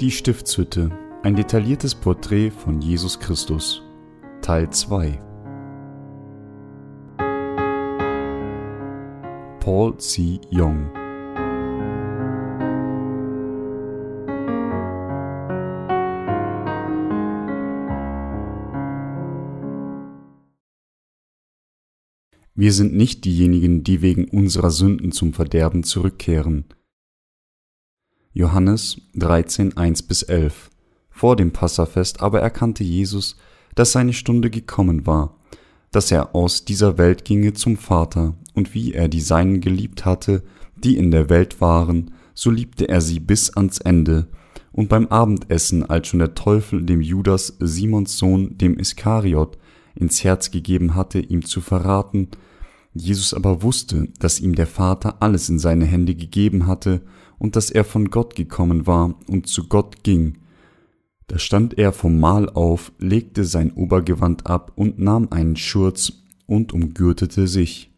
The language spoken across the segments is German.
Die Stiftshütte. Ein detailliertes Porträt von Jesus Christus. Teil 2. Paul C. Young Wir sind nicht diejenigen, die wegen unserer Sünden zum Verderben zurückkehren. Johannes 13, 1 11 Vor dem Passafest aber erkannte Jesus, dass seine Stunde gekommen war, dass er aus dieser Welt ginge zum Vater, und wie er die Seinen geliebt hatte, die in der Welt waren, so liebte er sie bis ans Ende. Und beim Abendessen, als schon der Teufel dem Judas, Simons Sohn, dem Iskariot, ins Herz gegeben hatte, ihm zu verraten, Jesus aber wusste, dass ihm der Vater alles in seine Hände gegeben hatte und dass er von Gott gekommen war und zu Gott ging. Da stand er vom Mahl auf, legte sein Obergewand ab und nahm einen Schurz und umgürtete sich.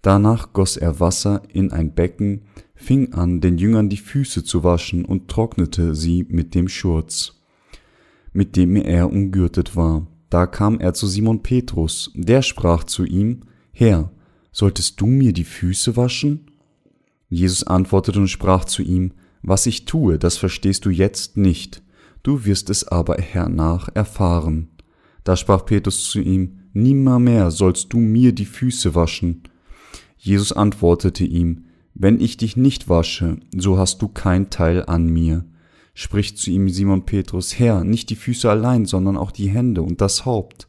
Danach goss er Wasser in ein Becken, fing an, den Jüngern die Füße zu waschen und trocknete sie mit dem Schurz, mit dem er umgürtet war. Da kam er zu Simon Petrus, der sprach zu ihm, Herr, solltest du mir die Füße waschen? Jesus antwortete und sprach zu ihm, Was ich tue, das verstehst du jetzt nicht, du wirst es aber hernach erfahren. Da sprach Petrus zu ihm, Nimmermehr sollst du mir die Füße waschen. Jesus antwortete ihm, Wenn ich dich nicht wasche, so hast du kein Teil an mir. Spricht zu ihm Simon Petrus, Herr, nicht die Füße allein, sondern auch die Hände und das Haupt.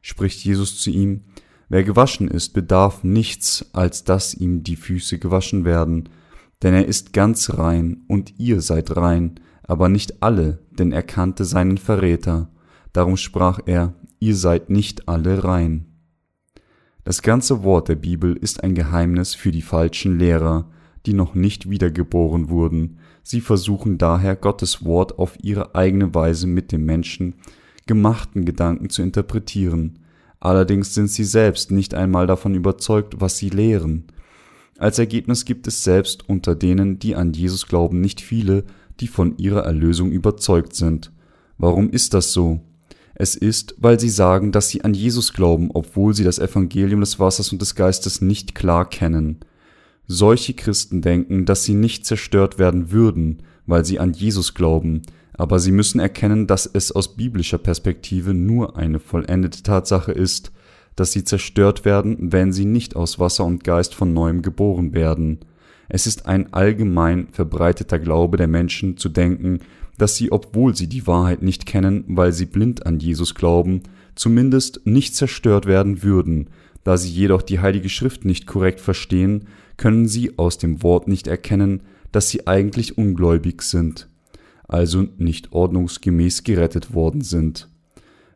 Spricht Jesus zu ihm, Wer gewaschen ist, bedarf nichts, als dass ihm die Füße gewaschen werden, denn er ist ganz rein, und ihr seid rein, aber nicht alle, denn er kannte seinen Verräter. Darum sprach er, ihr seid nicht alle rein. Das ganze Wort der Bibel ist ein Geheimnis für die falschen Lehrer, die noch nicht wiedergeboren wurden. Sie versuchen daher Gottes Wort auf ihre eigene Weise mit dem Menschen gemachten Gedanken zu interpretieren. Allerdings sind sie selbst nicht einmal davon überzeugt, was sie lehren. Als Ergebnis gibt es selbst unter denen, die an Jesus glauben, nicht viele, die von ihrer Erlösung überzeugt sind. Warum ist das so? Es ist, weil sie sagen, dass sie an Jesus glauben, obwohl sie das Evangelium des Wassers und des Geistes nicht klar kennen. Solche Christen denken, dass sie nicht zerstört werden würden, weil sie an Jesus glauben, aber sie müssen erkennen, dass es aus biblischer Perspektive nur eine vollendete Tatsache ist, dass sie zerstört werden, wenn sie nicht aus Wasser und Geist von neuem geboren werden. Es ist ein allgemein verbreiteter Glaube der Menschen zu denken, dass sie, obwohl sie die Wahrheit nicht kennen, weil sie blind an Jesus glauben, zumindest nicht zerstört werden würden. Da sie jedoch die Heilige Schrift nicht korrekt verstehen, können sie aus dem Wort nicht erkennen, dass sie eigentlich ungläubig sind also nicht ordnungsgemäß gerettet worden sind.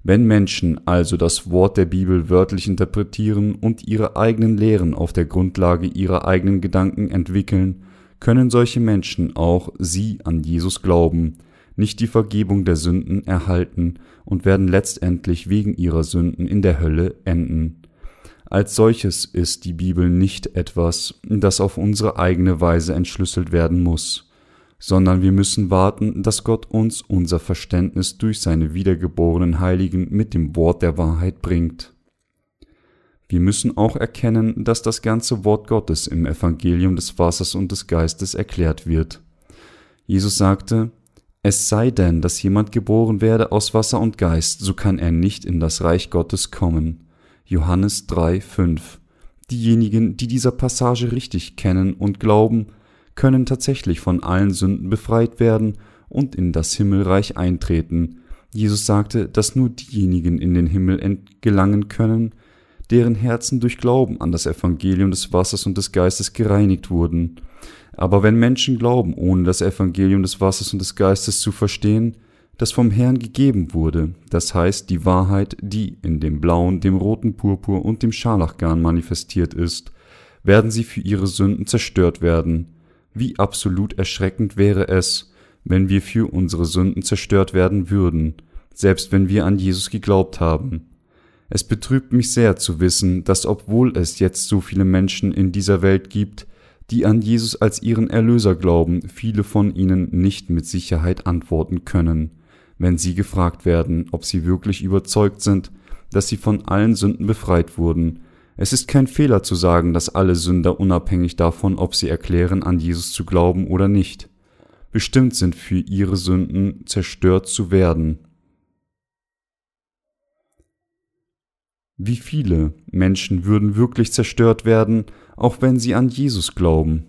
Wenn Menschen also das Wort der Bibel wörtlich interpretieren und ihre eigenen Lehren auf der Grundlage ihrer eigenen Gedanken entwickeln, können solche Menschen auch sie an Jesus glauben, nicht die Vergebung der Sünden erhalten und werden letztendlich wegen ihrer Sünden in der Hölle enden. Als solches ist die Bibel nicht etwas, das auf unsere eigene Weise entschlüsselt werden muss sondern wir müssen warten, dass Gott uns unser Verständnis durch seine wiedergeborenen Heiligen mit dem Wort der Wahrheit bringt. Wir müssen auch erkennen, dass das ganze Wort Gottes im Evangelium des Wassers und des Geistes erklärt wird. Jesus sagte, es sei denn, dass jemand geboren werde aus Wasser und Geist, so kann er nicht in das Reich Gottes kommen. Johannes 3, 5. Diejenigen, die dieser Passage richtig kennen und glauben, können tatsächlich von allen Sünden befreit werden und in das Himmelreich eintreten. Jesus sagte, dass nur diejenigen in den Himmel gelangen können, deren Herzen durch Glauben an das Evangelium des Wassers und des Geistes gereinigt wurden. Aber wenn Menschen glauben, ohne das Evangelium des Wassers und des Geistes zu verstehen, das vom Herrn gegeben wurde, das heißt die Wahrheit, die in dem blauen, dem roten Purpur und dem Scharlachgarn manifestiert ist, werden sie für ihre Sünden zerstört werden. Wie absolut erschreckend wäre es, wenn wir für unsere Sünden zerstört werden würden, selbst wenn wir an Jesus geglaubt haben. Es betrübt mich sehr zu wissen, dass obwohl es jetzt so viele Menschen in dieser Welt gibt, die an Jesus als ihren Erlöser glauben, viele von ihnen nicht mit Sicherheit antworten können, wenn sie gefragt werden, ob sie wirklich überzeugt sind, dass sie von allen Sünden befreit wurden. Es ist kein Fehler zu sagen, dass alle Sünder unabhängig davon, ob sie erklären, an Jesus zu glauben oder nicht, bestimmt sind für ihre Sünden zerstört zu werden. Wie viele Menschen würden wirklich zerstört werden, auch wenn sie an Jesus glauben?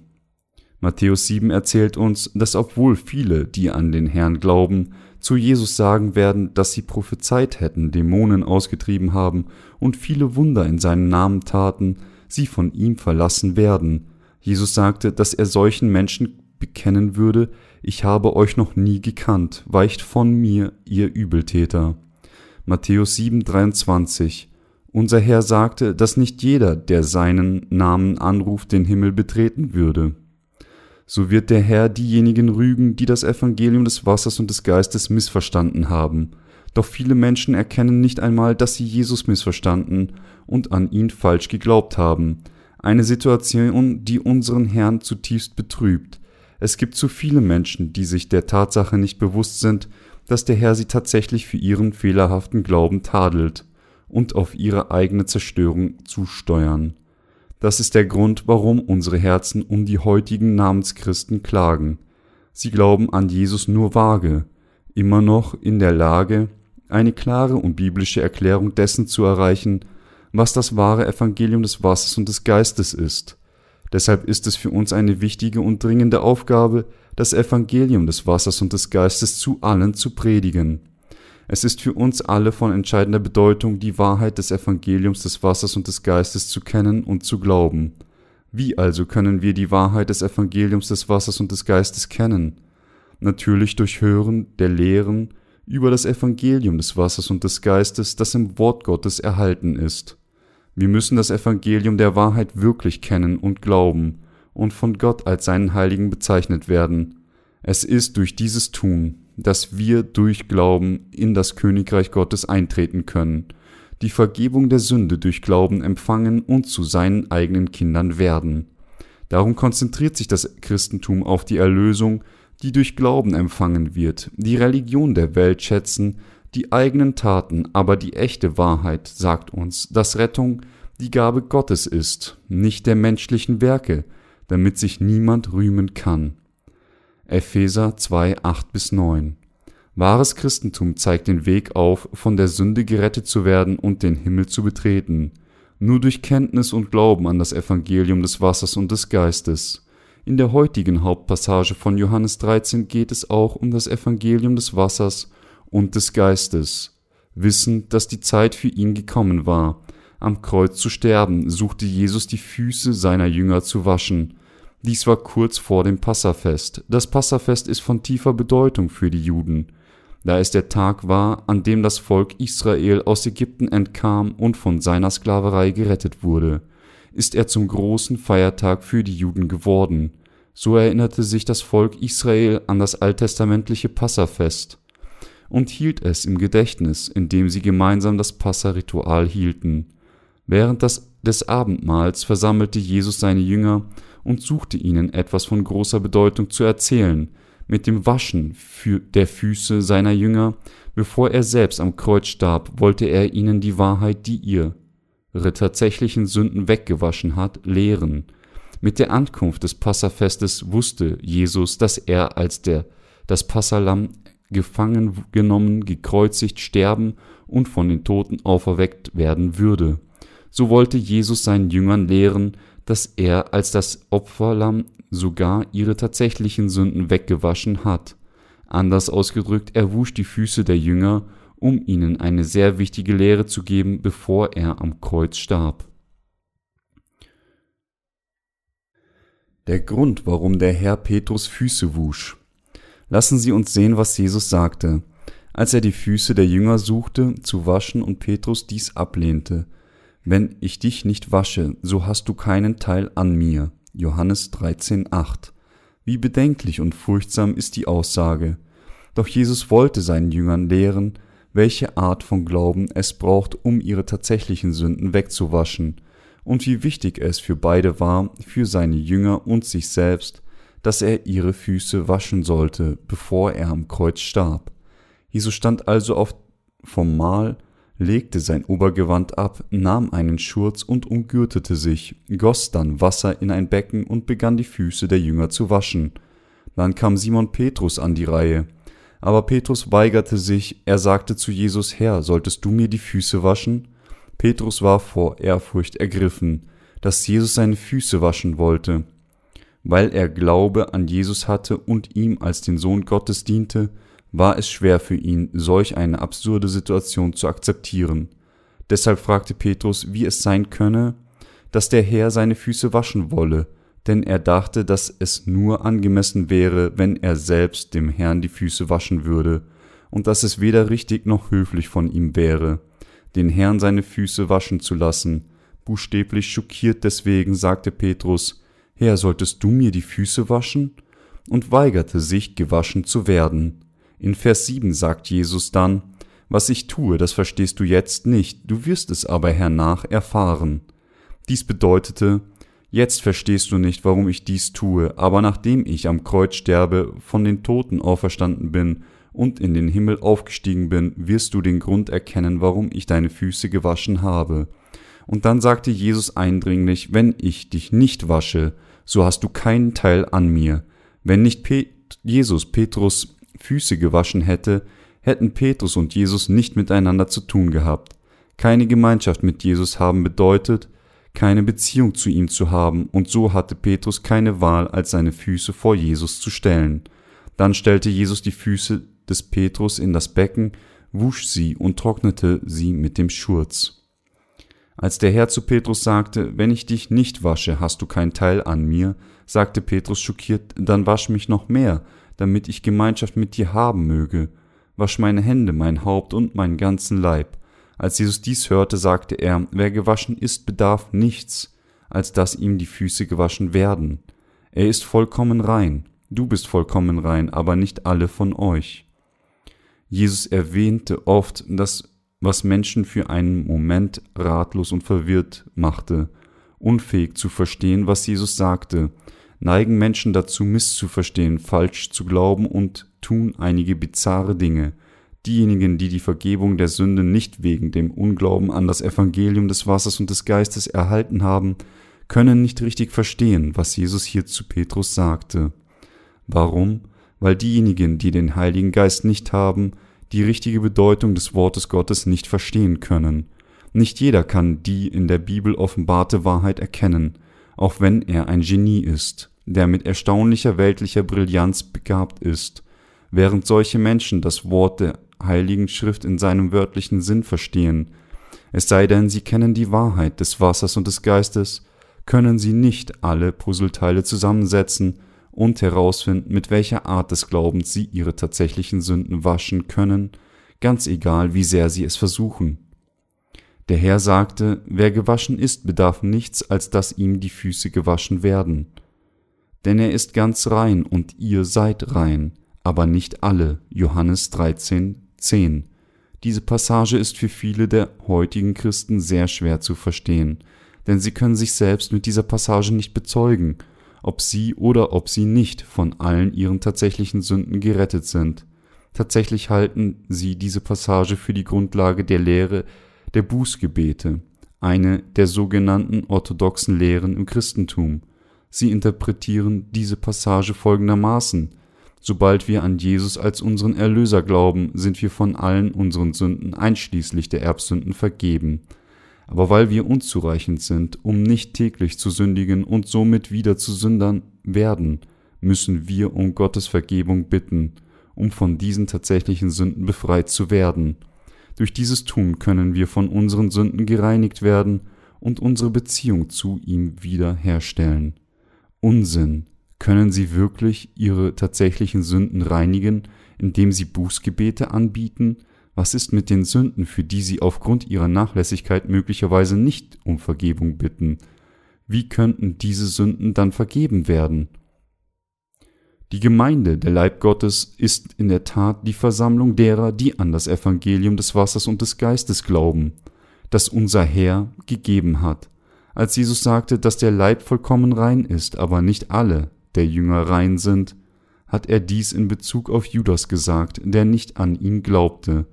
Matthäus 7 erzählt uns, dass obwohl viele, die an den Herrn glauben, zu Jesus sagen werden, dass sie prophezeit hätten, Dämonen ausgetrieben haben und viele Wunder in seinem Namen taten, sie von ihm verlassen werden. Jesus sagte, dass er solchen Menschen bekennen würde, ich habe euch noch nie gekannt, weicht von mir, ihr Übeltäter. Matthäus 7, 23 unser Herr sagte, dass nicht jeder, der seinen Namen anruft, den Himmel betreten würde. So wird der Herr diejenigen rügen, die das Evangelium des Wassers und des Geistes missverstanden haben. Doch viele Menschen erkennen nicht einmal, dass sie Jesus missverstanden und an ihn falsch geglaubt haben. Eine Situation, die unseren Herrn zutiefst betrübt. Es gibt zu viele Menschen, die sich der Tatsache nicht bewusst sind, dass der Herr sie tatsächlich für ihren fehlerhaften Glauben tadelt und auf ihre eigene Zerstörung zusteuern. Das ist der Grund, warum unsere Herzen um die heutigen Namenschristen klagen. Sie glauben an Jesus nur vage, immer noch in der Lage, eine klare und biblische Erklärung dessen zu erreichen, was das wahre Evangelium des Wassers und des Geistes ist. Deshalb ist es für uns eine wichtige und dringende Aufgabe, das Evangelium des Wassers und des Geistes zu allen zu predigen. Es ist für uns alle von entscheidender Bedeutung, die Wahrheit des Evangeliums des Wassers und des Geistes zu kennen und zu glauben. Wie also können wir die Wahrheit des Evangeliums des Wassers und des Geistes kennen? Natürlich durch Hören der Lehren über das Evangelium des Wassers und des Geistes, das im Wort Gottes erhalten ist. Wir müssen das Evangelium der Wahrheit wirklich kennen und glauben und von Gott als seinen Heiligen bezeichnet werden. Es ist durch dieses Tun, dass wir durch Glauben in das Königreich Gottes eintreten können, die Vergebung der Sünde durch Glauben empfangen und zu seinen eigenen Kindern werden. Darum konzentriert sich das Christentum auf die Erlösung, die durch Glauben empfangen wird, die Religion der Welt schätzen, die eigenen Taten, aber die echte Wahrheit sagt uns, dass Rettung die Gabe Gottes ist, nicht der menschlichen Werke, damit sich niemand rühmen kann. Epheser 2, 8 9. Wahres Christentum zeigt den Weg auf, von der Sünde gerettet zu werden und den Himmel zu betreten. Nur durch Kenntnis und Glauben an das Evangelium des Wassers und des Geistes. In der heutigen Hauptpassage von Johannes 13 geht es auch um das Evangelium des Wassers und des Geistes. Wissend, dass die Zeit für ihn gekommen war, am Kreuz zu sterben, suchte Jesus die Füße seiner Jünger zu waschen dies war kurz vor dem Passafest. Das Passafest ist von tiefer Bedeutung für die Juden, da es der Tag war, an dem das Volk Israel aus Ägypten entkam und von seiner Sklaverei gerettet wurde, ist er zum großen Feiertag für die Juden geworden. So erinnerte sich das Volk Israel an das alttestamentliche Passafest und hielt es im Gedächtnis, indem sie gemeinsam das Passaritual hielten. Während des, des Abendmahls versammelte Jesus seine Jünger und suchte ihnen etwas von großer Bedeutung zu erzählen, mit dem Waschen der Füße seiner Jünger, bevor er selbst am Kreuz starb, wollte er ihnen die Wahrheit, die ihre tatsächlichen Sünden weggewaschen hat, lehren. Mit der Ankunft des Passafestes wusste Jesus, dass er als der das Passalam gefangen genommen, gekreuzigt, sterben und von den Toten auferweckt werden würde. So wollte Jesus seinen Jüngern lehren, dass er als das Opferlamm sogar ihre tatsächlichen Sünden weggewaschen hat. Anders ausgedrückt, er wusch die Füße der Jünger, um ihnen eine sehr wichtige Lehre zu geben, bevor er am Kreuz starb. Der Grund, warum der Herr Petrus Füße wusch. Lassen Sie uns sehen, was Jesus sagte, als er die Füße der Jünger suchte zu waschen und Petrus dies ablehnte. Wenn ich dich nicht wasche, so hast du keinen Teil an mir. Johannes 13,8. Wie bedenklich und furchtsam ist die Aussage. Doch Jesus wollte seinen Jüngern lehren, welche Art von Glauben es braucht, um ihre tatsächlichen Sünden wegzuwaschen. und wie wichtig es für beide war, für seine Jünger und sich selbst, dass er ihre Füße waschen sollte, bevor er am Kreuz starb. Jesus stand also vom Mahl, legte sein Obergewand ab, nahm einen Schurz und umgürtete sich, goss dann Wasser in ein Becken und begann die Füße der Jünger zu waschen. Dann kam Simon Petrus an die Reihe. Aber Petrus weigerte sich, er sagte zu Jesus, Herr, solltest du mir die Füße waschen? Petrus war vor Ehrfurcht ergriffen, dass Jesus seine Füße waschen wollte. Weil er Glaube an Jesus hatte und ihm als den Sohn Gottes diente, war es schwer für ihn, solch eine absurde Situation zu akzeptieren. Deshalb fragte Petrus, wie es sein könne, dass der Herr seine Füße waschen wolle, denn er dachte, dass es nur angemessen wäre, wenn er selbst dem Herrn die Füße waschen würde, und dass es weder richtig noch höflich von ihm wäre, den Herrn seine Füße waschen zu lassen. Buchstäblich schockiert deswegen sagte Petrus, Herr, solltest du mir die Füße waschen? und weigerte sich, gewaschen zu werden. In Vers 7 sagt Jesus dann, Was ich tue, das verstehst du jetzt nicht, du wirst es aber hernach erfahren. Dies bedeutete, Jetzt verstehst du nicht, warum ich dies tue, aber nachdem ich am Kreuz sterbe, von den Toten auferstanden bin und in den Himmel aufgestiegen bin, wirst du den Grund erkennen, warum ich deine Füße gewaschen habe. Und dann sagte Jesus eindringlich, wenn ich dich nicht wasche, so hast du keinen Teil an mir. Wenn nicht Pet Jesus Petrus Füße gewaschen hätte, hätten Petrus und Jesus nicht miteinander zu tun gehabt. Keine Gemeinschaft mit Jesus haben bedeutet, keine Beziehung zu ihm zu haben, und so hatte Petrus keine Wahl, als seine Füße vor Jesus zu stellen. Dann stellte Jesus die Füße des Petrus in das Becken, wusch sie und trocknete sie mit dem Schurz. Als der Herr zu Petrus sagte, wenn ich dich nicht wasche, hast du kein Teil an mir, sagte Petrus schockiert, dann wasch mich noch mehr, damit ich Gemeinschaft mit dir haben möge. Wasch meine Hände, mein Haupt und meinen ganzen Leib. Als Jesus dies hörte, sagte er, wer gewaschen ist, bedarf nichts, als dass ihm die Füße gewaschen werden. Er ist vollkommen rein. Du bist vollkommen rein, aber nicht alle von euch. Jesus erwähnte oft das, was Menschen für einen Moment ratlos und verwirrt machte, unfähig zu verstehen, was Jesus sagte, neigen Menschen dazu misszuverstehen, falsch zu glauben und tun einige bizarre Dinge. Diejenigen, die die Vergebung der Sünden nicht wegen dem Unglauben an das Evangelium des Wassers und des Geistes erhalten haben, können nicht richtig verstehen, was Jesus hier zu Petrus sagte. Warum? Weil diejenigen, die den Heiligen Geist nicht haben, die richtige Bedeutung des Wortes Gottes nicht verstehen können. Nicht jeder kann die in der Bibel offenbarte Wahrheit erkennen, auch wenn er ein Genie ist der mit erstaunlicher weltlicher Brillanz begabt ist, während solche Menschen das Wort der heiligen Schrift in seinem wörtlichen Sinn verstehen, es sei denn, sie kennen die Wahrheit des Wassers und des Geistes, können sie nicht alle Puzzleteile zusammensetzen und herausfinden, mit welcher Art des Glaubens sie ihre tatsächlichen Sünden waschen können, ganz egal, wie sehr sie es versuchen. Der Herr sagte, wer gewaschen ist, bedarf nichts, als dass ihm die Füße gewaschen werden denn er ist ganz rein und ihr seid rein, aber nicht alle. Johannes 13, 10. Diese Passage ist für viele der heutigen Christen sehr schwer zu verstehen, denn sie können sich selbst mit dieser Passage nicht bezeugen, ob sie oder ob sie nicht von allen ihren tatsächlichen Sünden gerettet sind. Tatsächlich halten sie diese Passage für die Grundlage der Lehre der Bußgebete, eine der sogenannten orthodoxen Lehren im Christentum. Sie interpretieren diese Passage folgendermaßen Sobald wir an Jesus als unseren Erlöser glauben, sind wir von allen unseren Sünden einschließlich der Erbsünden vergeben. Aber weil wir unzureichend sind, um nicht täglich zu sündigen und somit wieder zu Sündern werden, müssen wir um Gottes Vergebung bitten, um von diesen tatsächlichen Sünden befreit zu werden. Durch dieses Tun können wir von unseren Sünden gereinigt werden und unsere Beziehung zu ihm wiederherstellen. Unsinn. Können sie wirklich ihre tatsächlichen Sünden reinigen, indem sie Bußgebete anbieten? Was ist mit den Sünden, für die sie aufgrund ihrer Nachlässigkeit möglicherweise nicht um Vergebung bitten? Wie könnten diese Sünden dann vergeben werden? Die Gemeinde, der Leib Gottes, ist in der Tat die Versammlung derer, die an das Evangelium des Wassers und des Geistes glauben, das unser Herr gegeben hat. Als Jesus sagte, dass der Leib vollkommen rein ist, aber nicht alle der Jünger rein sind, hat er dies in Bezug auf Judas gesagt, der nicht an ihn glaubte.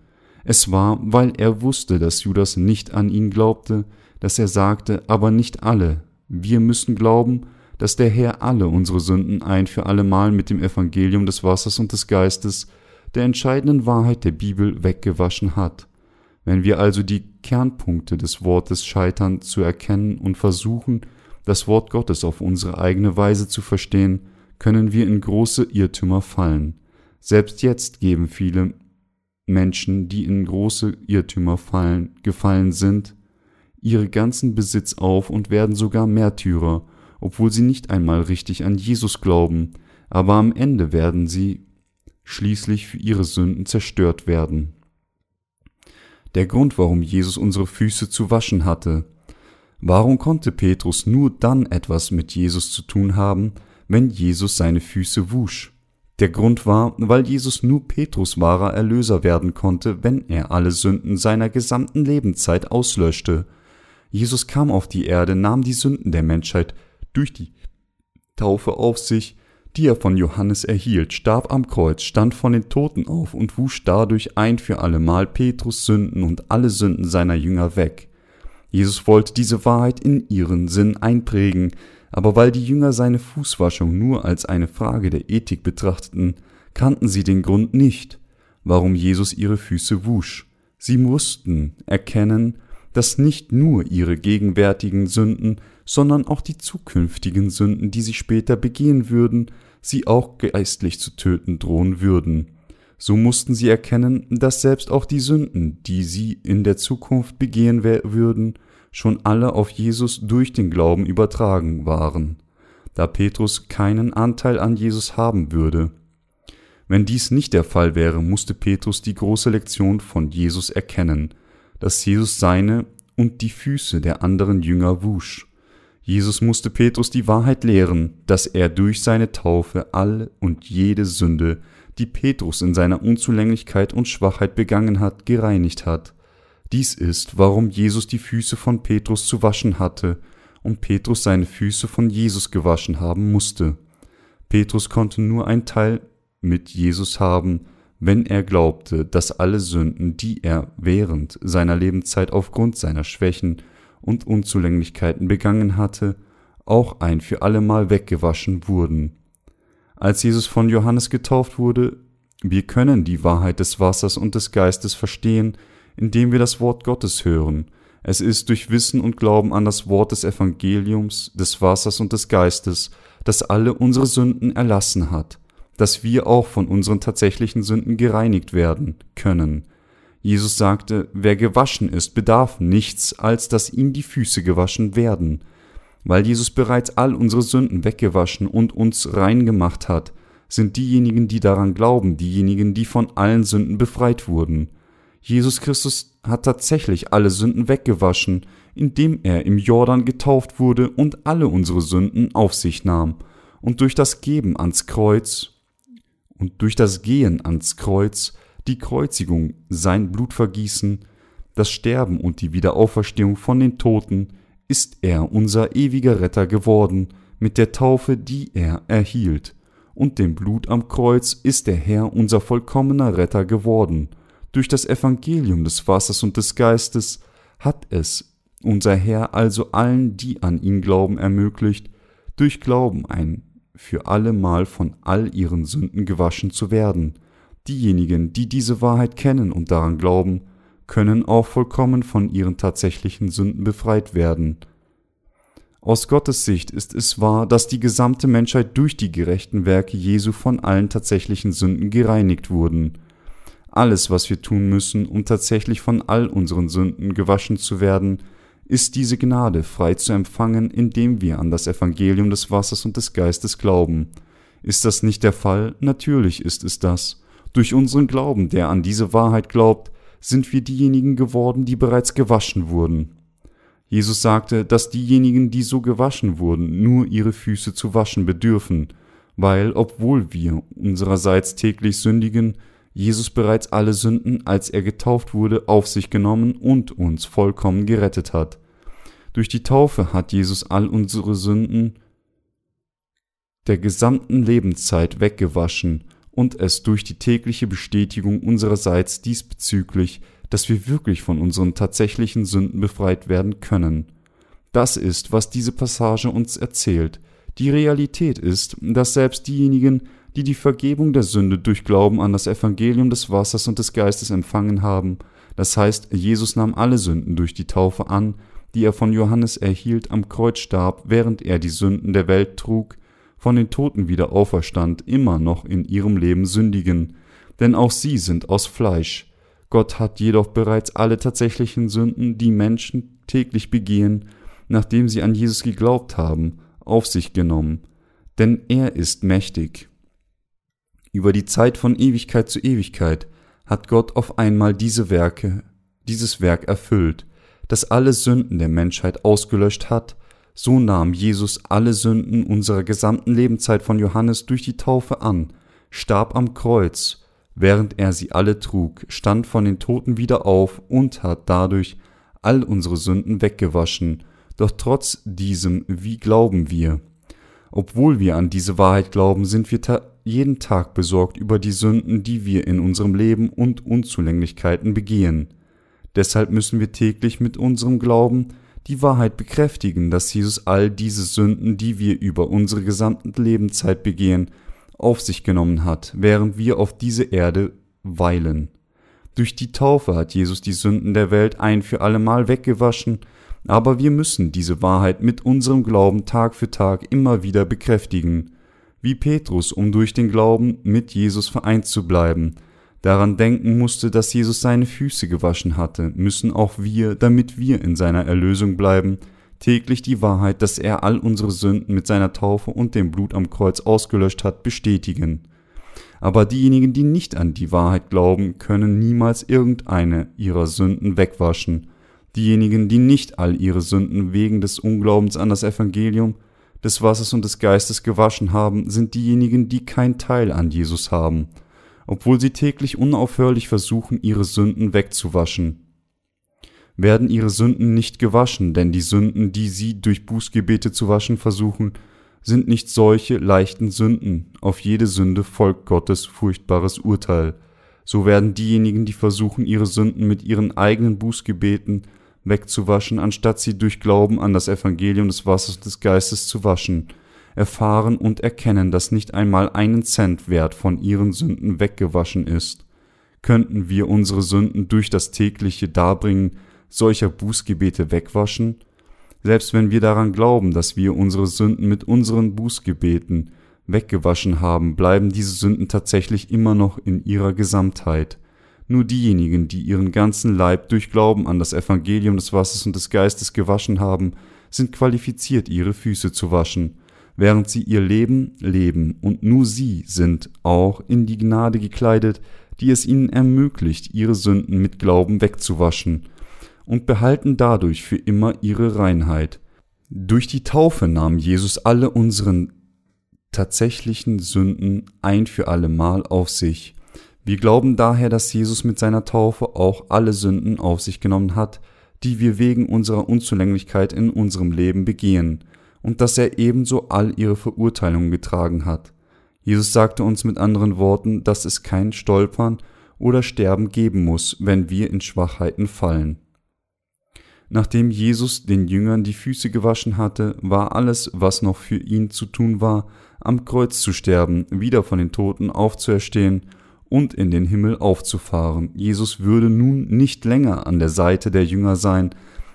Es war, weil er wusste, dass Judas nicht an ihn glaubte, dass er sagte, aber nicht alle. Wir müssen glauben, dass der Herr alle unsere Sünden ein für allemal mit dem Evangelium des Wassers und des Geistes, der entscheidenden Wahrheit der Bibel, weggewaschen hat. Wenn wir also die Kernpunkte des Wortes scheitern zu erkennen und versuchen, das Wort Gottes auf unsere eigene Weise zu verstehen, können wir in große Irrtümer fallen. Selbst jetzt geben viele Menschen, die in große Irrtümer fallen, gefallen sind, ihre ganzen Besitz auf und werden sogar Märtyrer, obwohl sie nicht einmal richtig an Jesus glauben, aber am Ende werden sie schließlich für ihre Sünden zerstört werden. Der Grund, warum Jesus unsere Füße zu waschen hatte. Warum konnte Petrus nur dann etwas mit Jesus zu tun haben, wenn Jesus seine Füße wusch? Der Grund war, weil Jesus nur Petrus wahrer Erlöser werden konnte, wenn er alle Sünden seiner gesamten Lebenszeit auslöschte. Jesus kam auf die Erde, nahm die Sünden der Menschheit durch die Taufe auf sich, die er von Johannes erhielt, starb am Kreuz, stand von den Toten auf und wusch dadurch ein für allemal Petrus Sünden und alle Sünden seiner Jünger weg. Jesus wollte diese Wahrheit in ihren Sinn einprägen, aber weil die Jünger seine Fußwaschung nur als eine Frage der Ethik betrachteten, kannten sie den Grund nicht, warum Jesus ihre Füße wusch. Sie mussten erkennen, dass nicht nur ihre gegenwärtigen Sünden, sondern auch die zukünftigen Sünden, die sie später begehen würden, sie auch geistlich zu töten drohen würden. So mussten sie erkennen, dass selbst auch die Sünden, die sie in der Zukunft begehen würden, schon alle auf Jesus durch den Glauben übertragen waren, da Petrus keinen Anteil an Jesus haben würde. Wenn dies nicht der Fall wäre, musste Petrus die große Lektion von Jesus erkennen, dass Jesus seine und die Füße der anderen Jünger wusch. Jesus musste Petrus die Wahrheit lehren, dass er durch seine Taufe alle und jede Sünde, die Petrus in seiner Unzulänglichkeit und Schwachheit begangen hat, gereinigt hat. Dies ist, warum Jesus die Füße von Petrus zu waschen hatte und Petrus seine Füße von Jesus gewaschen haben musste. Petrus konnte nur ein Teil mit Jesus haben, wenn er glaubte, dass alle Sünden, die er während seiner Lebenszeit aufgrund seiner Schwächen und Unzulänglichkeiten begangen hatte, auch ein für allemal weggewaschen wurden. Als Jesus von Johannes getauft wurde, wir können die Wahrheit des Wassers und des Geistes verstehen, indem wir das Wort Gottes hören. Es ist durch Wissen und Glauben an das Wort des Evangeliums, des Wassers und des Geistes, das alle unsere Sünden erlassen hat dass wir auch von unseren tatsächlichen Sünden gereinigt werden können. Jesus sagte, wer gewaschen ist, bedarf nichts, als dass ihm die Füße gewaschen werden. Weil Jesus bereits all unsere Sünden weggewaschen und uns rein gemacht hat, sind diejenigen, die daran glauben, diejenigen, die von allen Sünden befreit wurden. Jesus Christus hat tatsächlich alle Sünden weggewaschen, indem er im Jordan getauft wurde und alle unsere Sünden auf sich nahm und durch das Geben ans Kreuz und durch das Gehen ans Kreuz, die Kreuzigung, sein Blutvergießen, das Sterben und die Wiederauferstehung von den Toten, ist er unser ewiger Retter geworden, mit der Taufe, die er erhielt, und dem Blut am Kreuz ist der Herr unser vollkommener Retter geworden. Durch das Evangelium des Wassers und des Geistes hat es unser Herr also allen, die an ihn glauben, ermöglicht, durch Glauben ein für allemal von all ihren Sünden gewaschen zu werden. Diejenigen, die diese Wahrheit kennen und daran glauben, können auch vollkommen von ihren tatsächlichen Sünden befreit werden. Aus Gottes Sicht ist es wahr, dass die gesamte Menschheit durch die gerechten Werke Jesu von allen tatsächlichen Sünden gereinigt wurden. Alles, was wir tun müssen, um tatsächlich von all unseren Sünden gewaschen zu werden, ist diese Gnade frei zu empfangen, indem wir an das Evangelium des Wassers und des Geistes glauben. Ist das nicht der Fall? Natürlich ist es das. Durch unseren Glauben, der an diese Wahrheit glaubt, sind wir diejenigen geworden, die bereits gewaschen wurden. Jesus sagte, dass diejenigen, die so gewaschen wurden, nur ihre Füße zu waschen bedürfen, weil, obwohl wir unsererseits täglich sündigen, Jesus bereits alle Sünden, als er getauft wurde, auf sich genommen und uns vollkommen gerettet hat. Durch die Taufe hat Jesus all unsere Sünden der gesamten Lebenszeit weggewaschen und es durch die tägliche Bestätigung unsererseits diesbezüglich, dass wir wirklich von unseren tatsächlichen Sünden befreit werden können. Das ist, was diese Passage uns erzählt. Die Realität ist, dass selbst diejenigen, die die Vergebung der Sünde durch Glauben an das Evangelium des Wassers und des Geistes empfangen haben, das heißt, Jesus nahm alle Sünden durch die Taufe an, die er von Johannes erhielt, am Kreuz starb, während er die Sünden der Welt trug, von den Toten wieder auferstand, immer noch in ihrem Leben sündigen, denn auch sie sind aus Fleisch. Gott hat jedoch bereits alle tatsächlichen Sünden, die Menschen täglich begehen, nachdem sie an Jesus geglaubt haben, auf sich genommen, denn er ist mächtig. Über die Zeit von Ewigkeit zu Ewigkeit hat Gott auf einmal diese Werke, dieses Werk erfüllt, das alle Sünden der Menschheit ausgelöscht hat, so nahm Jesus alle Sünden unserer gesamten Lebenszeit von Johannes durch die Taufe an, starb am Kreuz, während er sie alle trug, stand von den Toten wieder auf und hat dadurch all unsere Sünden weggewaschen. Doch trotz diesem, wie glauben wir? Obwohl wir an diese Wahrheit glauben, sind wir ta jeden Tag besorgt über die Sünden, die wir in unserem Leben und Unzulänglichkeiten begehen. Deshalb müssen wir täglich mit unserem Glauben die Wahrheit bekräftigen, dass Jesus all diese Sünden, die wir über unsere gesamte Lebenszeit begehen, auf sich genommen hat, während wir auf diese Erde weilen. Durch die Taufe hat Jesus die Sünden der Welt ein für allemal weggewaschen, aber wir müssen diese Wahrheit mit unserem Glauben Tag für Tag immer wieder bekräftigen, wie Petrus, um durch den Glauben mit Jesus vereint zu bleiben, daran denken musste, dass Jesus seine Füße gewaschen hatte, müssen auch wir, damit wir in seiner Erlösung bleiben, täglich die Wahrheit, dass er all unsere Sünden mit seiner Taufe und dem Blut am Kreuz ausgelöscht hat, bestätigen. Aber diejenigen, die nicht an die Wahrheit glauben, können niemals irgendeine ihrer Sünden wegwaschen. Diejenigen, die nicht all ihre Sünden wegen des Unglaubens an das Evangelium, des Wassers und des Geistes gewaschen haben, sind diejenigen, die kein Teil an Jesus haben obwohl sie täglich unaufhörlich versuchen, ihre Sünden wegzuwaschen. Werden ihre Sünden nicht gewaschen, denn die Sünden, die sie durch Bußgebete zu waschen versuchen, sind nicht solche leichten Sünden, auf jede Sünde folgt Gottes furchtbares Urteil. So werden diejenigen, die versuchen, ihre Sünden mit ihren eigenen Bußgebeten wegzuwaschen, anstatt sie durch Glauben an das Evangelium des Wassers des Geistes zu waschen, erfahren und erkennen, dass nicht einmal einen Cent wert von ihren Sünden weggewaschen ist. Könnten wir unsere Sünden durch das tägliche Darbringen solcher Bußgebete wegwaschen? Selbst wenn wir daran glauben, dass wir unsere Sünden mit unseren Bußgebeten weggewaschen haben, bleiben diese Sünden tatsächlich immer noch in ihrer Gesamtheit. Nur diejenigen, die ihren ganzen Leib durch Glauben an das Evangelium des Wassers und des Geistes gewaschen haben, sind qualifiziert, ihre Füße zu waschen während sie ihr Leben leben, und nur sie sind auch in die Gnade gekleidet, die es ihnen ermöglicht, ihre Sünden mit Glauben wegzuwaschen, und behalten dadurch für immer ihre Reinheit. Durch die Taufe nahm Jesus alle unseren tatsächlichen Sünden ein für allemal auf sich. Wir glauben daher, dass Jesus mit seiner Taufe auch alle Sünden auf sich genommen hat, die wir wegen unserer Unzulänglichkeit in unserem Leben begehen und dass er ebenso all ihre Verurteilungen getragen hat. Jesus sagte uns mit anderen Worten, dass es kein Stolpern oder Sterben geben muss, wenn wir in Schwachheiten fallen. Nachdem Jesus den Jüngern die Füße gewaschen hatte, war alles, was noch für ihn zu tun war, am Kreuz zu sterben, wieder von den Toten aufzuerstehen und in den Himmel aufzufahren. Jesus würde nun nicht länger an der Seite der Jünger sein,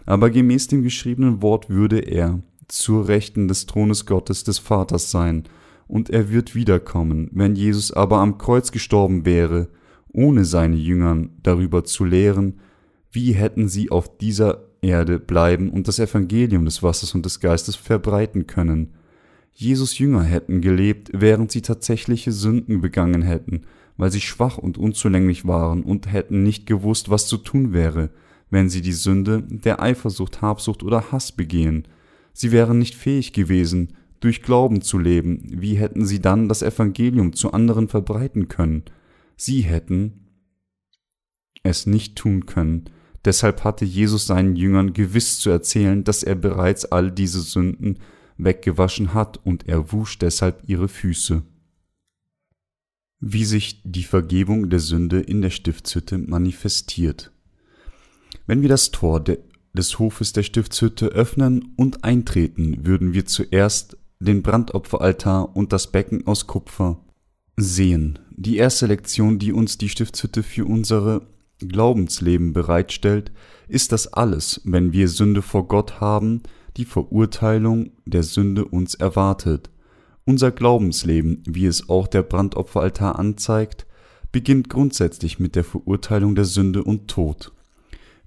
aber gemäß dem geschriebenen Wort würde er, zur Rechten des Thrones Gottes des Vaters sein, und er wird wiederkommen. Wenn Jesus aber am Kreuz gestorben wäre, ohne seine Jüngern darüber zu lehren, wie hätten sie auf dieser Erde bleiben und das Evangelium des Wassers und des Geistes verbreiten können? Jesus Jünger hätten gelebt, während sie tatsächliche Sünden begangen hätten, weil sie schwach und unzulänglich waren und hätten nicht gewusst, was zu tun wäre, wenn sie die Sünde der Eifersucht, Habsucht oder Hass begehen. Sie wären nicht fähig gewesen, durch Glauben zu leben, wie hätten sie dann das Evangelium zu anderen verbreiten können? Sie hätten es nicht tun können, Deshalb hatte Jesus seinen Jüngern gewiss zu erzählen, dass er bereits all diese Sünden weggewaschen hat, und er wusch deshalb ihre Füße. Wie sich die Vergebung der Sünde in der Stiftshütte manifestiert. Wenn wir das Tor de, des Hofes der Stiftshütte öffnen und eintreten, würden wir zuerst den Brandopferaltar und das Becken aus Kupfer sehen. Die erste Lektion, die uns die Stiftshütte für unsere Glaubensleben bereitstellt, ist, dass alles, wenn wir Sünde vor Gott haben, die Verurteilung der Sünde uns erwartet. Unser Glaubensleben, wie es auch der Brandopferaltar anzeigt, beginnt grundsätzlich mit der Verurteilung der Sünde und Tod.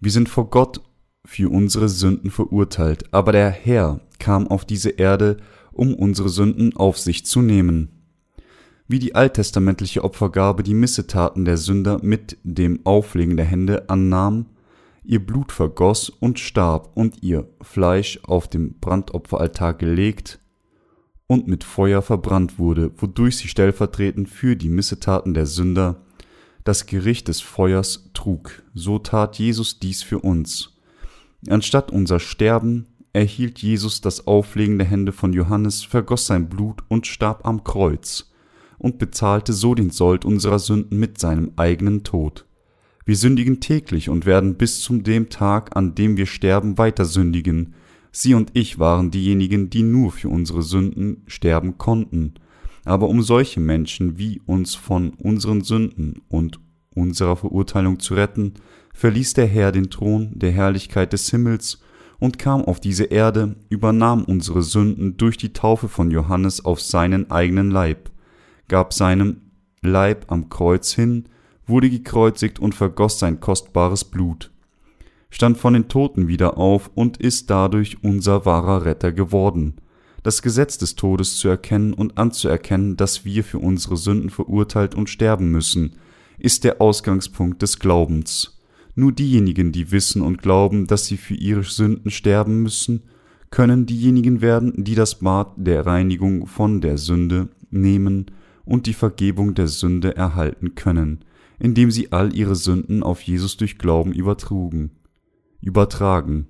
Wir sind vor Gott für unsere Sünden verurteilt, aber der Herr kam auf diese Erde, um unsere Sünden auf sich zu nehmen. Wie die alttestamentliche Opfergabe die Missetaten der Sünder mit dem Auflegen der Hände annahm, ihr Blut vergoss und starb und ihr Fleisch auf dem Brandopferaltar gelegt und mit Feuer verbrannt wurde, wodurch sie stellvertretend für die Missetaten der Sünder das Gericht des Feuers trug. So tat Jesus dies für uns. Anstatt unser Sterben erhielt Jesus das Auflegen der Hände von Johannes, vergoss sein Blut und starb am Kreuz und bezahlte so den Sold unserer Sünden mit seinem eigenen Tod. Wir sündigen täglich und werden bis zum dem Tag, an dem wir sterben, weiter sündigen. Sie und ich waren diejenigen, die nur für unsere Sünden sterben konnten. Aber um solche Menschen wie uns von unseren Sünden und unserer Verurteilung zu retten, verließ der Herr den Thron der Herrlichkeit des Himmels und kam auf diese Erde, übernahm unsere Sünden durch die Taufe von Johannes auf seinen eigenen Leib, gab seinem Leib am Kreuz hin, wurde gekreuzigt und vergoss sein kostbares Blut, stand von den Toten wieder auf und ist dadurch unser wahrer Retter geworden. Das Gesetz des Todes zu erkennen und anzuerkennen, dass wir für unsere Sünden verurteilt und sterben müssen, ist der Ausgangspunkt des Glaubens. Nur diejenigen, die wissen und glauben, dass sie für ihre Sünden sterben müssen, können diejenigen werden, die das Bad der Reinigung von der Sünde nehmen und die Vergebung der Sünde erhalten können, indem sie all ihre Sünden auf Jesus durch Glauben übertrugen. Übertragen.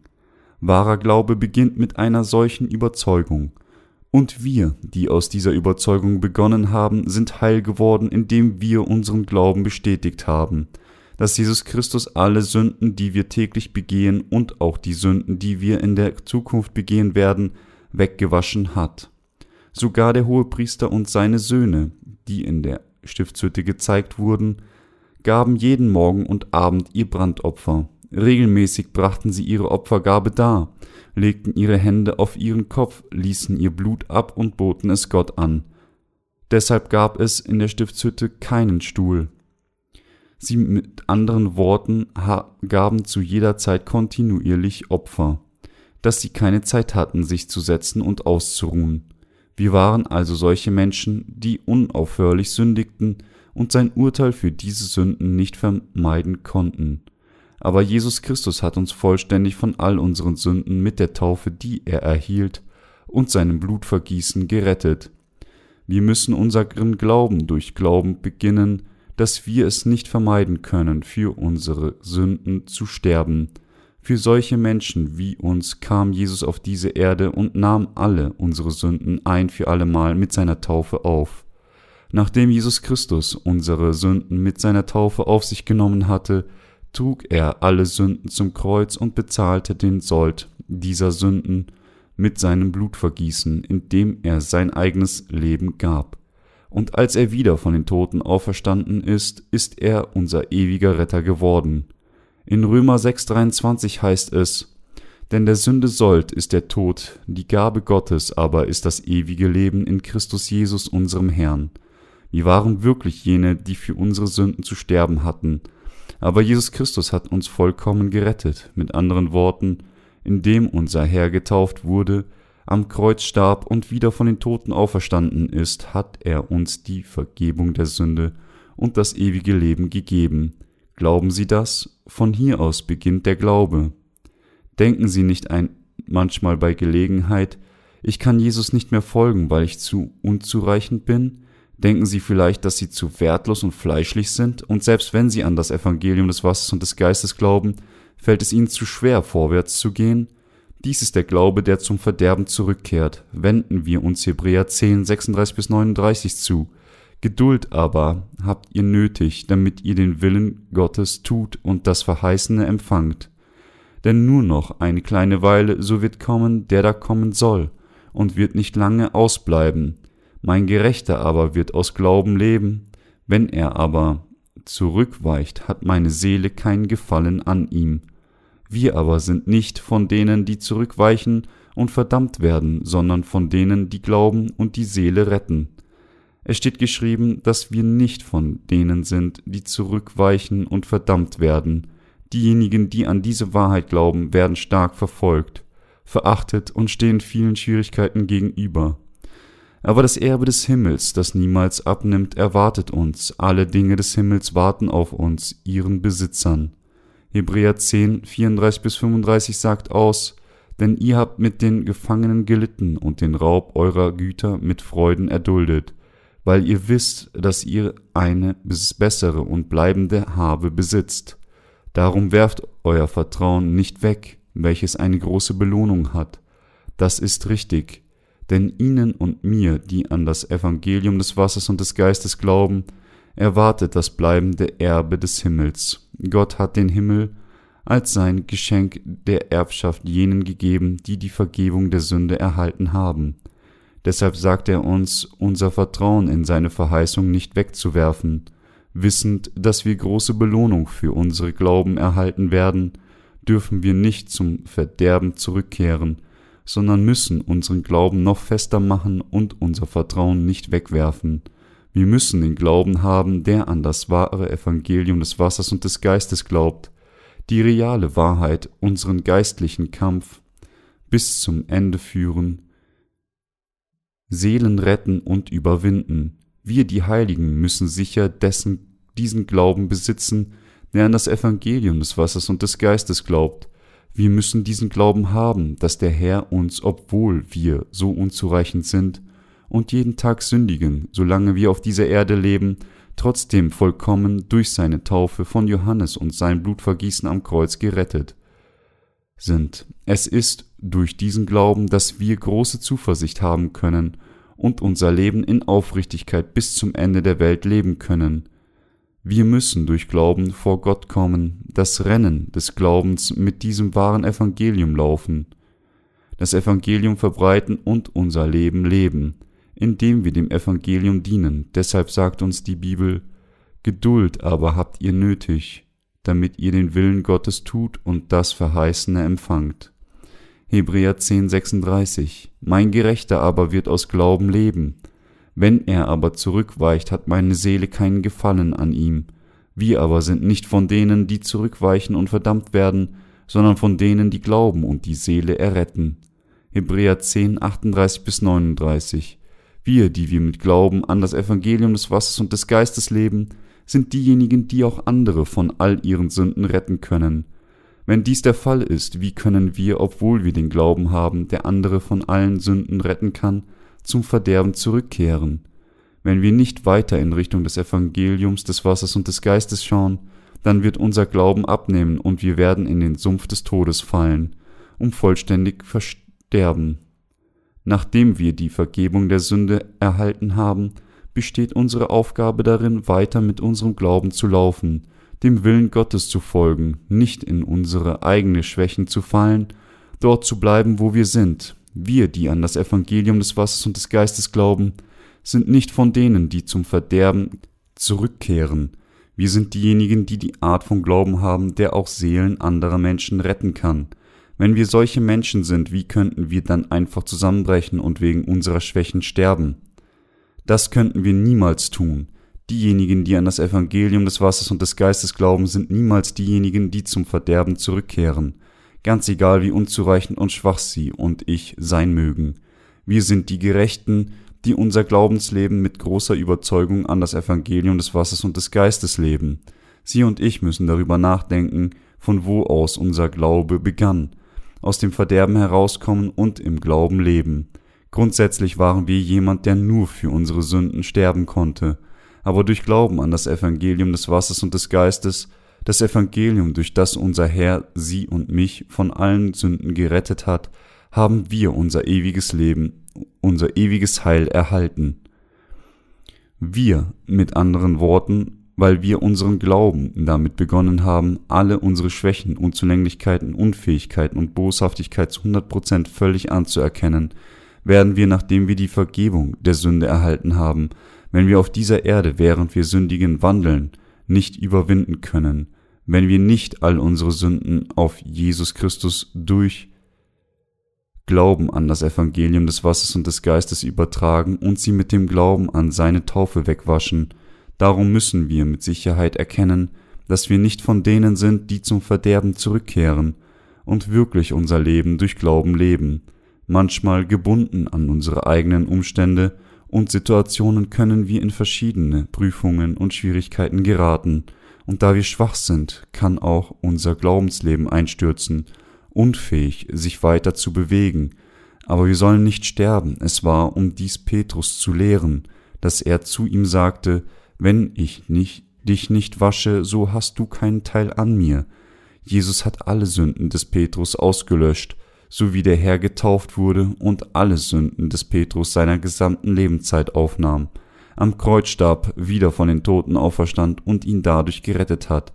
Wahrer Glaube beginnt mit einer solchen Überzeugung. Und wir, die aus dieser Überzeugung begonnen haben, sind heil geworden, indem wir unseren Glauben bestätigt haben, dass Jesus Christus alle Sünden, die wir täglich begehen und auch die Sünden, die wir in der Zukunft begehen werden, weggewaschen hat. Sogar der Hohepriester und seine Söhne, die in der Stiftshütte gezeigt wurden, gaben jeden Morgen und Abend ihr Brandopfer. Regelmäßig brachten sie ihre Opfergabe dar, legten ihre Hände auf ihren Kopf, ließen ihr Blut ab und boten es Gott an. Deshalb gab es in der Stiftshütte keinen Stuhl. Sie mit anderen Worten gaben zu jeder Zeit kontinuierlich Opfer, dass sie keine Zeit hatten, sich zu setzen und auszuruhen. Wir waren also solche Menschen, die unaufhörlich sündigten und sein Urteil für diese Sünden nicht vermeiden konnten. Aber Jesus Christus hat uns vollständig von all unseren Sünden mit der Taufe, die er erhielt, und seinem Blutvergießen gerettet. Wir müssen unseren Glauben durch Glauben beginnen, dass wir es nicht vermeiden können, für unsere Sünden zu sterben, für solche Menschen wie uns kam Jesus auf diese Erde und nahm alle unsere Sünden ein für allemal mit seiner Taufe auf. Nachdem Jesus Christus unsere Sünden mit seiner Taufe auf sich genommen hatte, trug er alle Sünden zum Kreuz und bezahlte den Sold dieser Sünden mit seinem Blutvergießen, indem er sein eigenes Leben gab. Und als er wieder von den Toten auferstanden ist, ist er unser ewiger Retter geworden. In Römer 6,23 heißt es, denn der Sünde Sold ist der Tod, die Gabe Gottes aber ist das ewige Leben in Christus Jesus unserem Herrn. Wir waren wirklich jene, die für unsere Sünden zu sterben hatten, aber Jesus Christus hat uns vollkommen gerettet, mit anderen Worten, indem unser Herr getauft wurde, am Kreuz starb und wieder von den Toten auferstanden ist, hat er uns die Vergebung der Sünde und das ewige Leben gegeben. Glauben Sie das? Von hier aus beginnt der Glaube. Denken Sie nicht ein manchmal bei Gelegenheit, ich kann Jesus nicht mehr folgen, weil ich zu unzureichend bin? Denken Sie vielleicht, dass Sie zu wertlos und fleischlich sind? Und selbst wenn Sie an das Evangelium des Wassers und des Geistes glauben, Fällt es ihnen zu schwer, vorwärts zu gehen? Dies ist der Glaube, der zum Verderben zurückkehrt. Wenden wir uns Hebräer 10, 36 bis 39 zu. Geduld aber habt ihr nötig, damit ihr den Willen Gottes tut und das Verheißene empfangt. Denn nur noch eine kleine Weile, so wird kommen, der da kommen soll, und wird nicht lange ausbleiben. Mein Gerechter aber wird aus Glauben leben. Wenn er aber zurückweicht, hat meine Seele kein Gefallen an ihm. Wir aber sind nicht von denen, die zurückweichen und verdammt werden, sondern von denen, die glauben und die Seele retten. Es steht geschrieben, dass wir nicht von denen sind, die zurückweichen und verdammt werden. Diejenigen, die an diese Wahrheit glauben, werden stark verfolgt, verachtet und stehen vielen Schwierigkeiten gegenüber. Aber das Erbe des Himmels, das niemals abnimmt, erwartet uns. Alle Dinge des Himmels warten auf uns, ihren Besitzern. Hebräer 10, 34 bis 35 sagt aus, denn ihr habt mit den Gefangenen gelitten und den Raub eurer Güter mit Freuden erduldet weil ihr wisst, dass ihr eine bessere und bleibende Habe besitzt. Darum werft euer Vertrauen nicht weg, welches eine große Belohnung hat. Das ist richtig, denn ihnen und mir, die an das Evangelium des Wassers und des Geistes glauben, erwartet das bleibende Erbe des Himmels. Gott hat den Himmel als sein Geschenk der Erbschaft jenen gegeben, die die Vergebung der Sünde erhalten haben. Deshalb sagt er uns, unser Vertrauen in seine Verheißung nicht wegzuwerfen, wissend, dass wir große Belohnung für unsere Glauben erhalten werden, dürfen wir nicht zum Verderben zurückkehren, sondern müssen unseren Glauben noch fester machen und unser Vertrauen nicht wegwerfen. Wir müssen den Glauben haben, der an das wahre Evangelium des Wassers und des Geistes glaubt, die reale Wahrheit unseren geistlichen Kampf bis zum Ende führen Seelen retten und überwinden. Wir, die Heiligen, müssen sicher dessen, diesen Glauben besitzen, der an das Evangelium des Wassers und des Geistes glaubt. Wir müssen diesen Glauben haben, dass der Herr uns, obwohl wir so unzureichend sind und jeden Tag sündigen, solange wir auf dieser Erde leben, trotzdem vollkommen durch seine Taufe von Johannes und sein Blutvergießen am Kreuz gerettet sind. Es ist durch diesen Glauben, dass wir große Zuversicht haben können und unser Leben in Aufrichtigkeit bis zum Ende der Welt leben können. Wir müssen durch Glauben vor Gott kommen, das Rennen des Glaubens mit diesem wahren Evangelium laufen, das Evangelium verbreiten und unser Leben leben, indem wir dem Evangelium dienen. Deshalb sagt uns die Bibel, Geduld aber habt ihr nötig, damit ihr den Willen Gottes tut und das Verheißene empfangt. Hebräer 10,36 Mein Gerechter aber wird aus Glauben leben. Wenn er aber zurückweicht, hat meine Seele keinen Gefallen an ihm. Wir aber sind nicht von denen, die zurückweichen und verdammt werden, sondern von denen, die glauben und die Seele erretten. Hebräer 10, 38 bis 39. Wir, die wir mit Glauben an das Evangelium des Wassers und des Geistes leben, sind diejenigen, die auch andere von all ihren Sünden retten können. Wenn dies der Fall ist, wie können wir, obwohl wir den Glauben haben, der andere von allen Sünden retten kann, zum Verderben zurückkehren? Wenn wir nicht weiter in Richtung des Evangeliums, des Wassers und des Geistes schauen, dann wird unser Glauben abnehmen und wir werden in den Sumpf des Todes fallen, um vollständig versterben. Nachdem wir die Vergebung der Sünde erhalten haben, besteht unsere Aufgabe darin, weiter mit unserem Glauben zu laufen, dem Willen Gottes zu folgen, nicht in unsere eigene Schwächen zu fallen, dort zu bleiben, wo wir sind. Wir, die an das Evangelium des Wassers und des Geistes glauben, sind nicht von denen, die zum Verderben zurückkehren. Wir sind diejenigen, die die Art von Glauben haben, der auch Seelen anderer Menschen retten kann. Wenn wir solche Menschen sind, wie könnten wir dann einfach zusammenbrechen und wegen unserer Schwächen sterben? Das könnten wir niemals tun. Diejenigen, die an das Evangelium des Wassers und des Geistes glauben, sind niemals diejenigen, die zum Verderben zurückkehren, ganz egal wie unzureichend und schwach sie und ich sein mögen. Wir sind die Gerechten, die unser Glaubensleben mit großer Überzeugung an das Evangelium des Wassers und des Geistes leben. Sie und ich müssen darüber nachdenken, von wo aus unser Glaube begann, aus dem Verderben herauskommen und im Glauben leben. Grundsätzlich waren wir jemand, der nur für unsere Sünden sterben konnte, aber durch Glauben an das Evangelium des Wassers und des Geistes das Evangelium, durch das unser Herr sie und mich von allen Sünden gerettet hat, haben wir unser ewiges Leben, unser ewiges Heil erhalten. Wir, mit anderen Worten, weil wir unseren Glauben damit begonnen haben, alle unsere Schwächen, Unzulänglichkeiten, Unfähigkeiten und Boshaftigkeit zu 100% völlig anzuerkennen, werden wir, nachdem wir die Vergebung der Sünde erhalten haben, wenn wir auf dieser Erde, während wir sündigen, wandeln, nicht überwinden können, wenn wir nicht all unsere Sünden auf Jesus Christus durch Glauben an das Evangelium des Wassers und des Geistes übertragen und sie mit dem Glauben an seine Taufe wegwaschen. Darum müssen wir mit Sicherheit erkennen, dass wir nicht von denen sind, die zum Verderben zurückkehren und wirklich unser Leben durch Glauben leben. Manchmal gebunden an unsere eigenen Umstände und Situationen können wir in verschiedene Prüfungen und Schwierigkeiten geraten, und da wir schwach sind, kann auch unser Glaubensleben einstürzen unfähig, sich weiter zu bewegen. Aber wir sollen nicht sterben. Es war, um dies Petrus zu lehren, dass er zu ihm sagte, wenn ich nicht, dich nicht wasche, so hast du keinen Teil an mir. Jesus hat alle Sünden des Petrus ausgelöscht, so wie der Herr getauft wurde und alle Sünden des Petrus seiner gesamten Lebenszeit aufnahm, am Kreuz starb, wieder von den Toten auferstand und ihn dadurch gerettet hat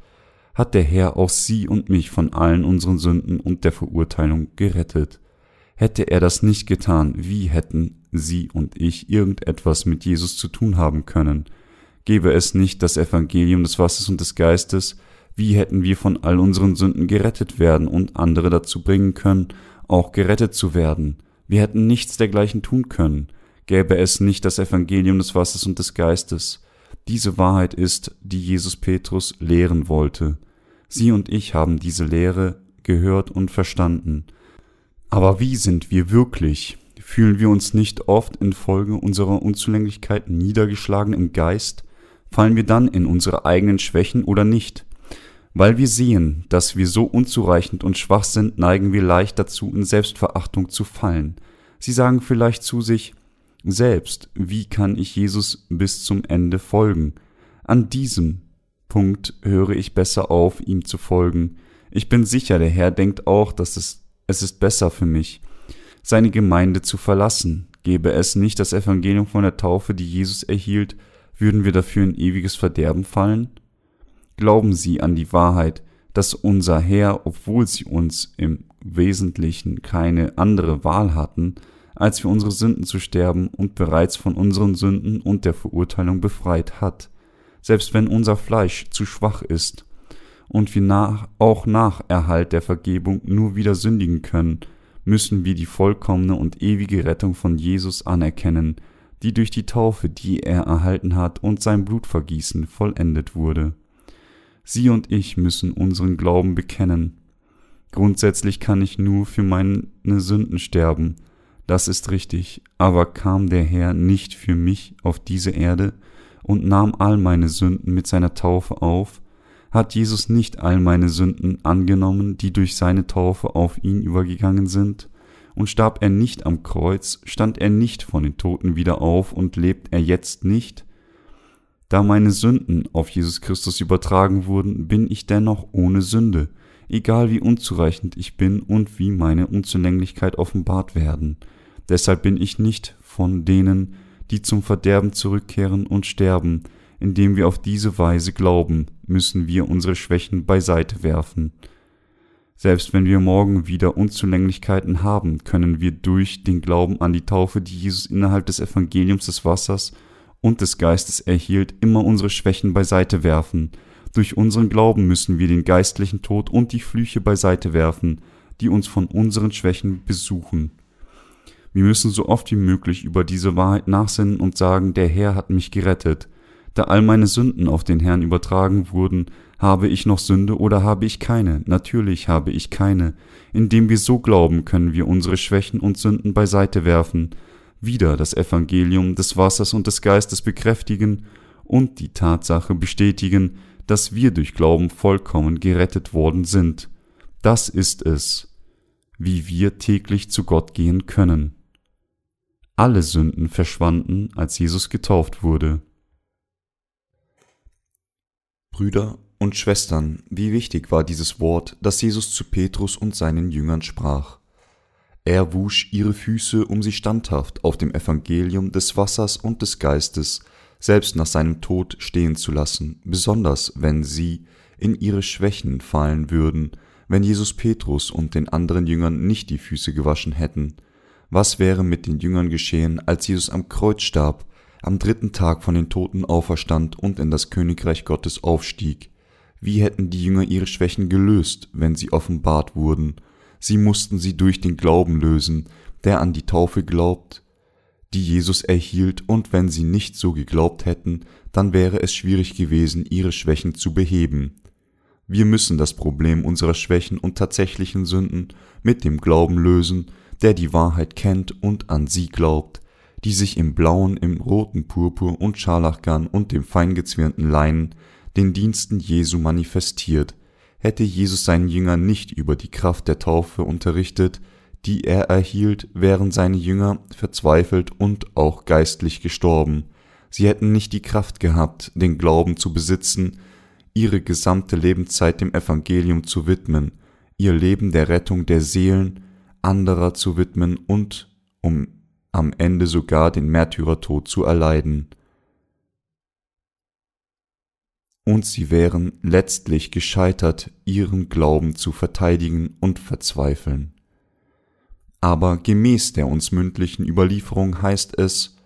hat der Herr auch sie und mich von allen unseren Sünden und der Verurteilung gerettet. Hätte er das nicht getan, wie hätten sie und ich irgendetwas mit Jesus zu tun haben können? Gäbe es nicht das Evangelium des Wassers und des Geistes, wie hätten wir von all unseren Sünden gerettet werden und andere dazu bringen können, auch gerettet zu werden? Wir hätten nichts dergleichen tun können, gäbe es nicht das Evangelium des Wassers und des Geistes. Diese Wahrheit ist, die Jesus Petrus lehren wollte. Sie und ich haben diese Lehre gehört und verstanden. Aber wie sind wir wirklich? Fühlen wir uns nicht oft infolge unserer Unzulänglichkeit niedergeschlagen im Geist? Fallen wir dann in unsere eigenen Schwächen oder nicht? Weil wir sehen, dass wir so unzureichend und schwach sind, neigen wir leicht dazu, in Selbstverachtung zu fallen. Sie sagen vielleicht zu sich, selbst, wie kann ich Jesus bis zum Ende folgen? An diesem Punkt höre ich besser auf, ihm zu folgen. Ich bin sicher, der Herr denkt auch, dass es, es ist besser für mich, seine Gemeinde zu verlassen. Gäbe es nicht das Evangelium von der Taufe, die Jesus erhielt, würden wir dafür in ewiges Verderben fallen? Glauben Sie an die Wahrheit, dass unser Herr, obwohl sie uns im Wesentlichen keine andere Wahl hatten, als für unsere Sünden zu sterben und bereits von unseren Sünden und der Verurteilung befreit hat selbst wenn unser Fleisch zu schwach ist und wir nach, auch nach Erhalt der Vergebung nur wieder sündigen können, müssen wir die vollkommene und ewige Rettung von Jesus anerkennen, die durch die Taufe, die er erhalten hat, und sein Blutvergießen vollendet wurde. Sie und ich müssen unseren Glauben bekennen. Grundsätzlich kann ich nur für meine Sünden sterben, das ist richtig, aber kam der Herr nicht für mich auf diese Erde, und nahm all meine Sünden mit seiner Taufe auf, hat Jesus nicht all meine Sünden angenommen, die durch seine Taufe auf ihn übergegangen sind? Und starb er nicht am Kreuz, stand er nicht von den Toten wieder auf und lebt er jetzt nicht? Da meine Sünden auf Jesus Christus übertragen wurden, bin ich dennoch ohne Sünde, egal wie unzureichend ich bin und wie meine Unzulänglichkeit offenbart werden. Deshalb bin ich nicht von denen, die zum Verderben zurückkehren und sterben, indem wir auf diese Weise glauben, müssen wir unsere Schwächen beiseite werfen. Selbst wenn wir morgen wieder Unzulänglichkeiten haben, können wir durch den Glauben an die Taufe, die Jesus innerhalb des Evangeliums des Wassers und des Geistes erhielt, immer unsere Schwächen beiseite werfen. Durch unseren Glauben müssen wir den geistlichen Tod und die Flüche beiseite werfen, die uns von unseren Schwächen besuchen. Wir müssen so oft wie möglich über diese Wahrheit nachsinnen und sagen, der Herr hat mich gerettet. Da all meine Sünden auf den Herrn übertragen wurden, habe ich noch Sünde oder habe ich keine? Natürlich habe ich keine. Indem wir so glauben, können wir unsere Schwächen und Sünden beiseite werfen, wieder das Evangelium des Wassers und des Geistes bekräftigen und die Tatsache bestätigen, dass wir durch Glauben vollkommen gerettet worden sind. Das ist es, wie wir täglich zu Gott gehen können. Alle Sünden verschwanden, als Jesus getauft wurde. Brüder und Schwestern, wie wichtig war dieses Wort, das Jesus zu Petrus und seinen Jüngern sprach. Er wusch ihre Füße, um sie standhaft auf dem Evangelium des Wassers und des Geistes selbst nach seinem Tod stehen zu lassen, besonders wenn sie in ihre Schwächen fallen würden, wenn Jesus Petrus und den anderen Jüngern nicht die Füße gewaschen hätten. Was wäre mit den Jüngern geschehen, als Jesus am Kreuz starb, am dritten Tag von den Toten auferstand und in das Königreich Gottes aufstieg? Wie hätten die Jünger ihre Schwächen gelöst, wenn sie offenbart wurden? Sie mussten sie durch den Glauben lösen, der an die Taufe glaubt, die Jesus erhielt, und wenn sie nicht so geglaubt hätten, dann wäre es schwierig gewesen, ihre Schwächen zu beheben. Wir müssen das Problem unserer Schwächen und tatsächlichen Sünden mit dem Glauben lösen, der die Wahrheit kennt und an sie glaubt, die sich im blauen, im roten Purpur und Scharlachgarn und dem feingezwirnten Leinen den Diensten Jesu manifestiert, Hätte Jesus seinen Jüngern nicht über die Kraft der Taufe unterrichtet, die er erhielt, wären seine Jünger verzweifelt und auch geistlich gestorben. Sie hätten nicht die Kraft gehabt, den Glauben zu besitzen, ihre gesamte Lebenszeit dem Evangelium zu widmen, ihr Leben der Rettung der Seelen anderer zu widmen und um am Ende sogar den Märtyrertod zu erleiden und sie wären letztlich gescheitert, ihren Glauben zu verteidigen und verzweifeln. Aber gemäß der uns mündlichen Überlieferung heißt es,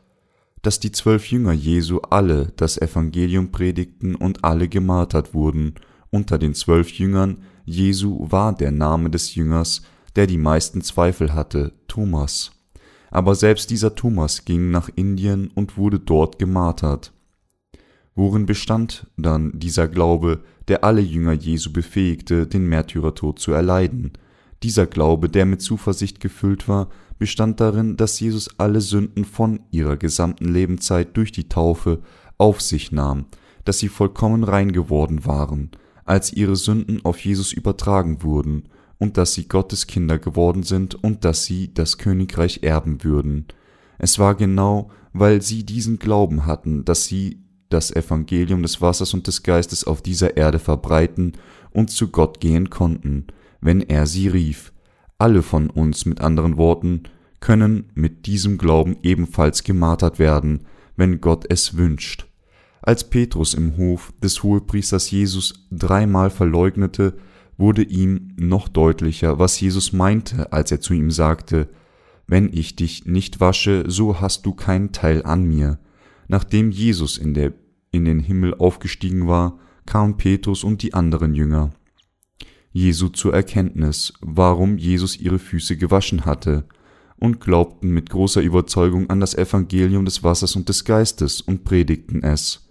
dass die zwölf Jünger Jesu alle das Evangelium predigten und alle gemartert wurden. Unter den zwölf Jüngern Jesu war der Name des Jüngers, der die meisten Zweifel hatte, Thomas. Aber selbst dieser Thomas ging nach Indien und wurde dort gemartert. Worin bestand dann dieser Glaube, der alle Jünger Jesu befähigte, den Märtyrertod zu erleiden? Dieser Glaube, der mit Zuversicht gefüllt war, bestand darin, dass Jesus alle Sünden von ihrer gesamten Lebenszeit durch die Taufe auf sich nahm, dass sie vollkommen rein geworden waren, als ihre Sünden auf Jesus übertragen wurden, und dass sie Gottes Kinder geworden sind und dass sie das Königreich erben würden. Es war genau, weil sie diesen Glauben hatten, dass sie das Evangelium des Wassers und des Geistes auf dieser Erde verbreiten und zu Gott gehen konnten, wenn er sie rief. Alle von uns, mit anderen Worten, können mit diesem Glauben ebenfalls gemartert werden, wenn Gott es wünscht. Als Petrus im Hof des Hohepriesters Jesus dreimal verleugnete, wurde ihm noch deutlicher, was Jesus meinte, als er zu ihm sagte, Wenn ich dich nicht wasche, so hast du keinen Teil an mir. Nachdem Jesus in, der, in den Himmel aufgestiegen war, kamen Petrus und die anderen Jünger Jesu zur Erkenntnis, warum Jesus ihre Füße gewaschen hatte, und glaubten mit großer Überzeugung an das Evangelium des Wassers und des Geistes und predigten es.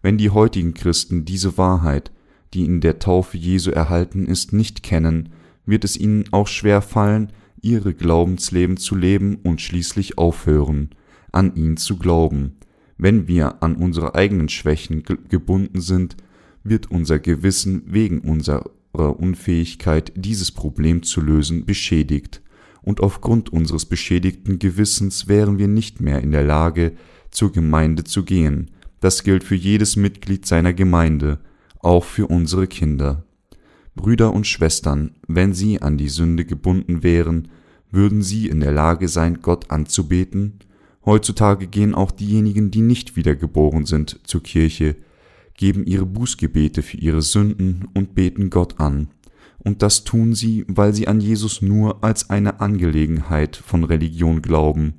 Wenn die heutigen Christen diese Wahrheit, die in der Taufe Jesu erhalten ist, nicht kennen, wird es ihnen auch schwer fallen, ihre Glaubensleben zu leben und schließlich aufhören, an ihn zu glauben, wenn wir an unsere eigenen Schwächen gebunden sind, wird unser Gewissen wegen unserer Unfähigkeit, dieses Problem zu lösen, beschädigt, und aufgrund unseres beschädigten Gewissens wären wir nicht mehr in der Lage, zur Gemeinde zu gehen. Das gilt für jedes Mitglied seiner Gemeinde, auch für unsere Kinder. Brüder und Schwestern, wenn sie an die Sünde gebunden wären, würden sie in der Lage sein, Gott anzubeten? Heutzutage gehen auch diejenigen, die nicht wiedergeboren sind, zur Kirche, geben ihre Bußgebete für ihre Sünden und beten Gott an. Und das tun sie, weil sie an Jesus nur als eine Angelegenheit von Religion glauben.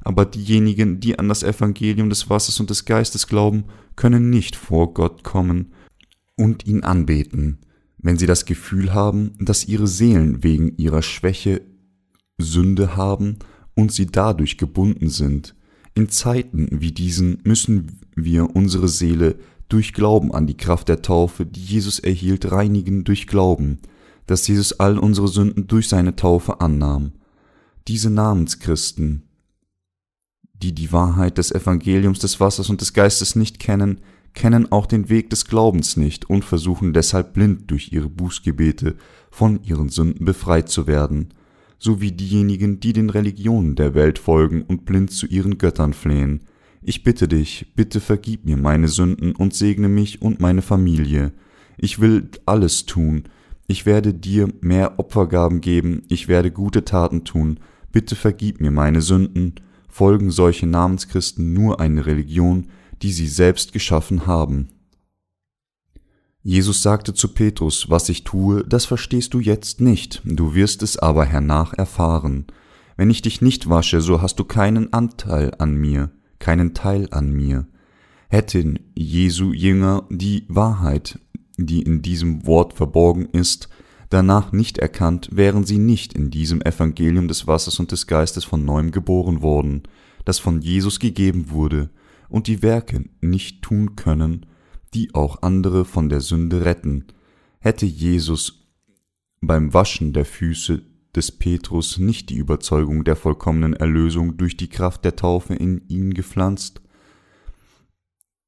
Aber diejenigen, die an das Evangelium des Wassers und des Geistes glauben, können nicht vor Gott kommen und ihn anbeten, wenn sie das Gefühl haben, dass ihre Seelen wegen ihrer Schwäche Sünde haben und sie dadurch gebunden sind. In Zeiten wie diesen müssen wir unsere Seele durch Glauben an die Kraft der Taufe, die Jesus erhielt, reinigen durch Glauben, dass Jesus all unsere Sünden durch seine Taufe annahm. Diese Namenschristen, die die Wahrheit des Evangeliums des Wassers und des Geistes nicht kennen, kennen auch den Weg des Glaubens nicht und versuchen deshalb blind durch ihre Bußgebete von ihren Sünden befreit zu werden sowie diejenigen, die den Religionen der Welt folgen und blind zu ihren Göttern flehen. Ich bitte dich, bitte vergib mir meine Sünden und segne mich und meine Familie. Ich will alles tun. Ich werde dir mehr Opfergaben geben, ich werde gute Taten tun. Bitte vergib mir meine Sünden. Folgen solche Namenschristen nur eine Religion, die sie selbst geschaffen haben. Jesus sagte zu Petrus, was ich tue, das verstehst du jetzt nicht, du wirst es aber hernach erfahren. Wenn ich dich nicht wasche, so hast du keinen Anteil an mir, keinen Teil an mir. Hätten Jesu Jünger die Wahrheit, die in diesem Wort verborgen ist, danach nicht erkannt, wären sie nicht in diesem Evangelium des Wassers und des Geistes von neuem geboren worden, das von Jesus gegeben wurde, und die Werke nicht tun können, die auch andere von der Sünde retten. Hätte Jesus beim Waschen der Füße des Petrus nicht die Überzeugung der vollkommenen Erlösung durch die Kraft der Taufe in ihn gepflanzt,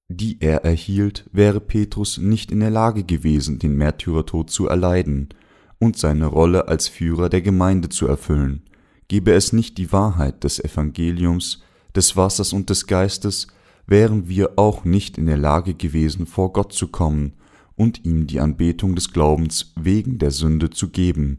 die er erhielt, wäre Petrus nicht in der Lage gewesen, den Märtyrertod zu erleiden und seine Rolle als Führer der Gemeinde zu erfüllen. Gäbe es nicht die Wahrheit des Evangeliums, des Wassers und des Geistes, wären wir auch nicht in der Lage gewesen, vor Gott zu kommen und ihm die Anbetung des Glaubens wegen der Sünde zu geben,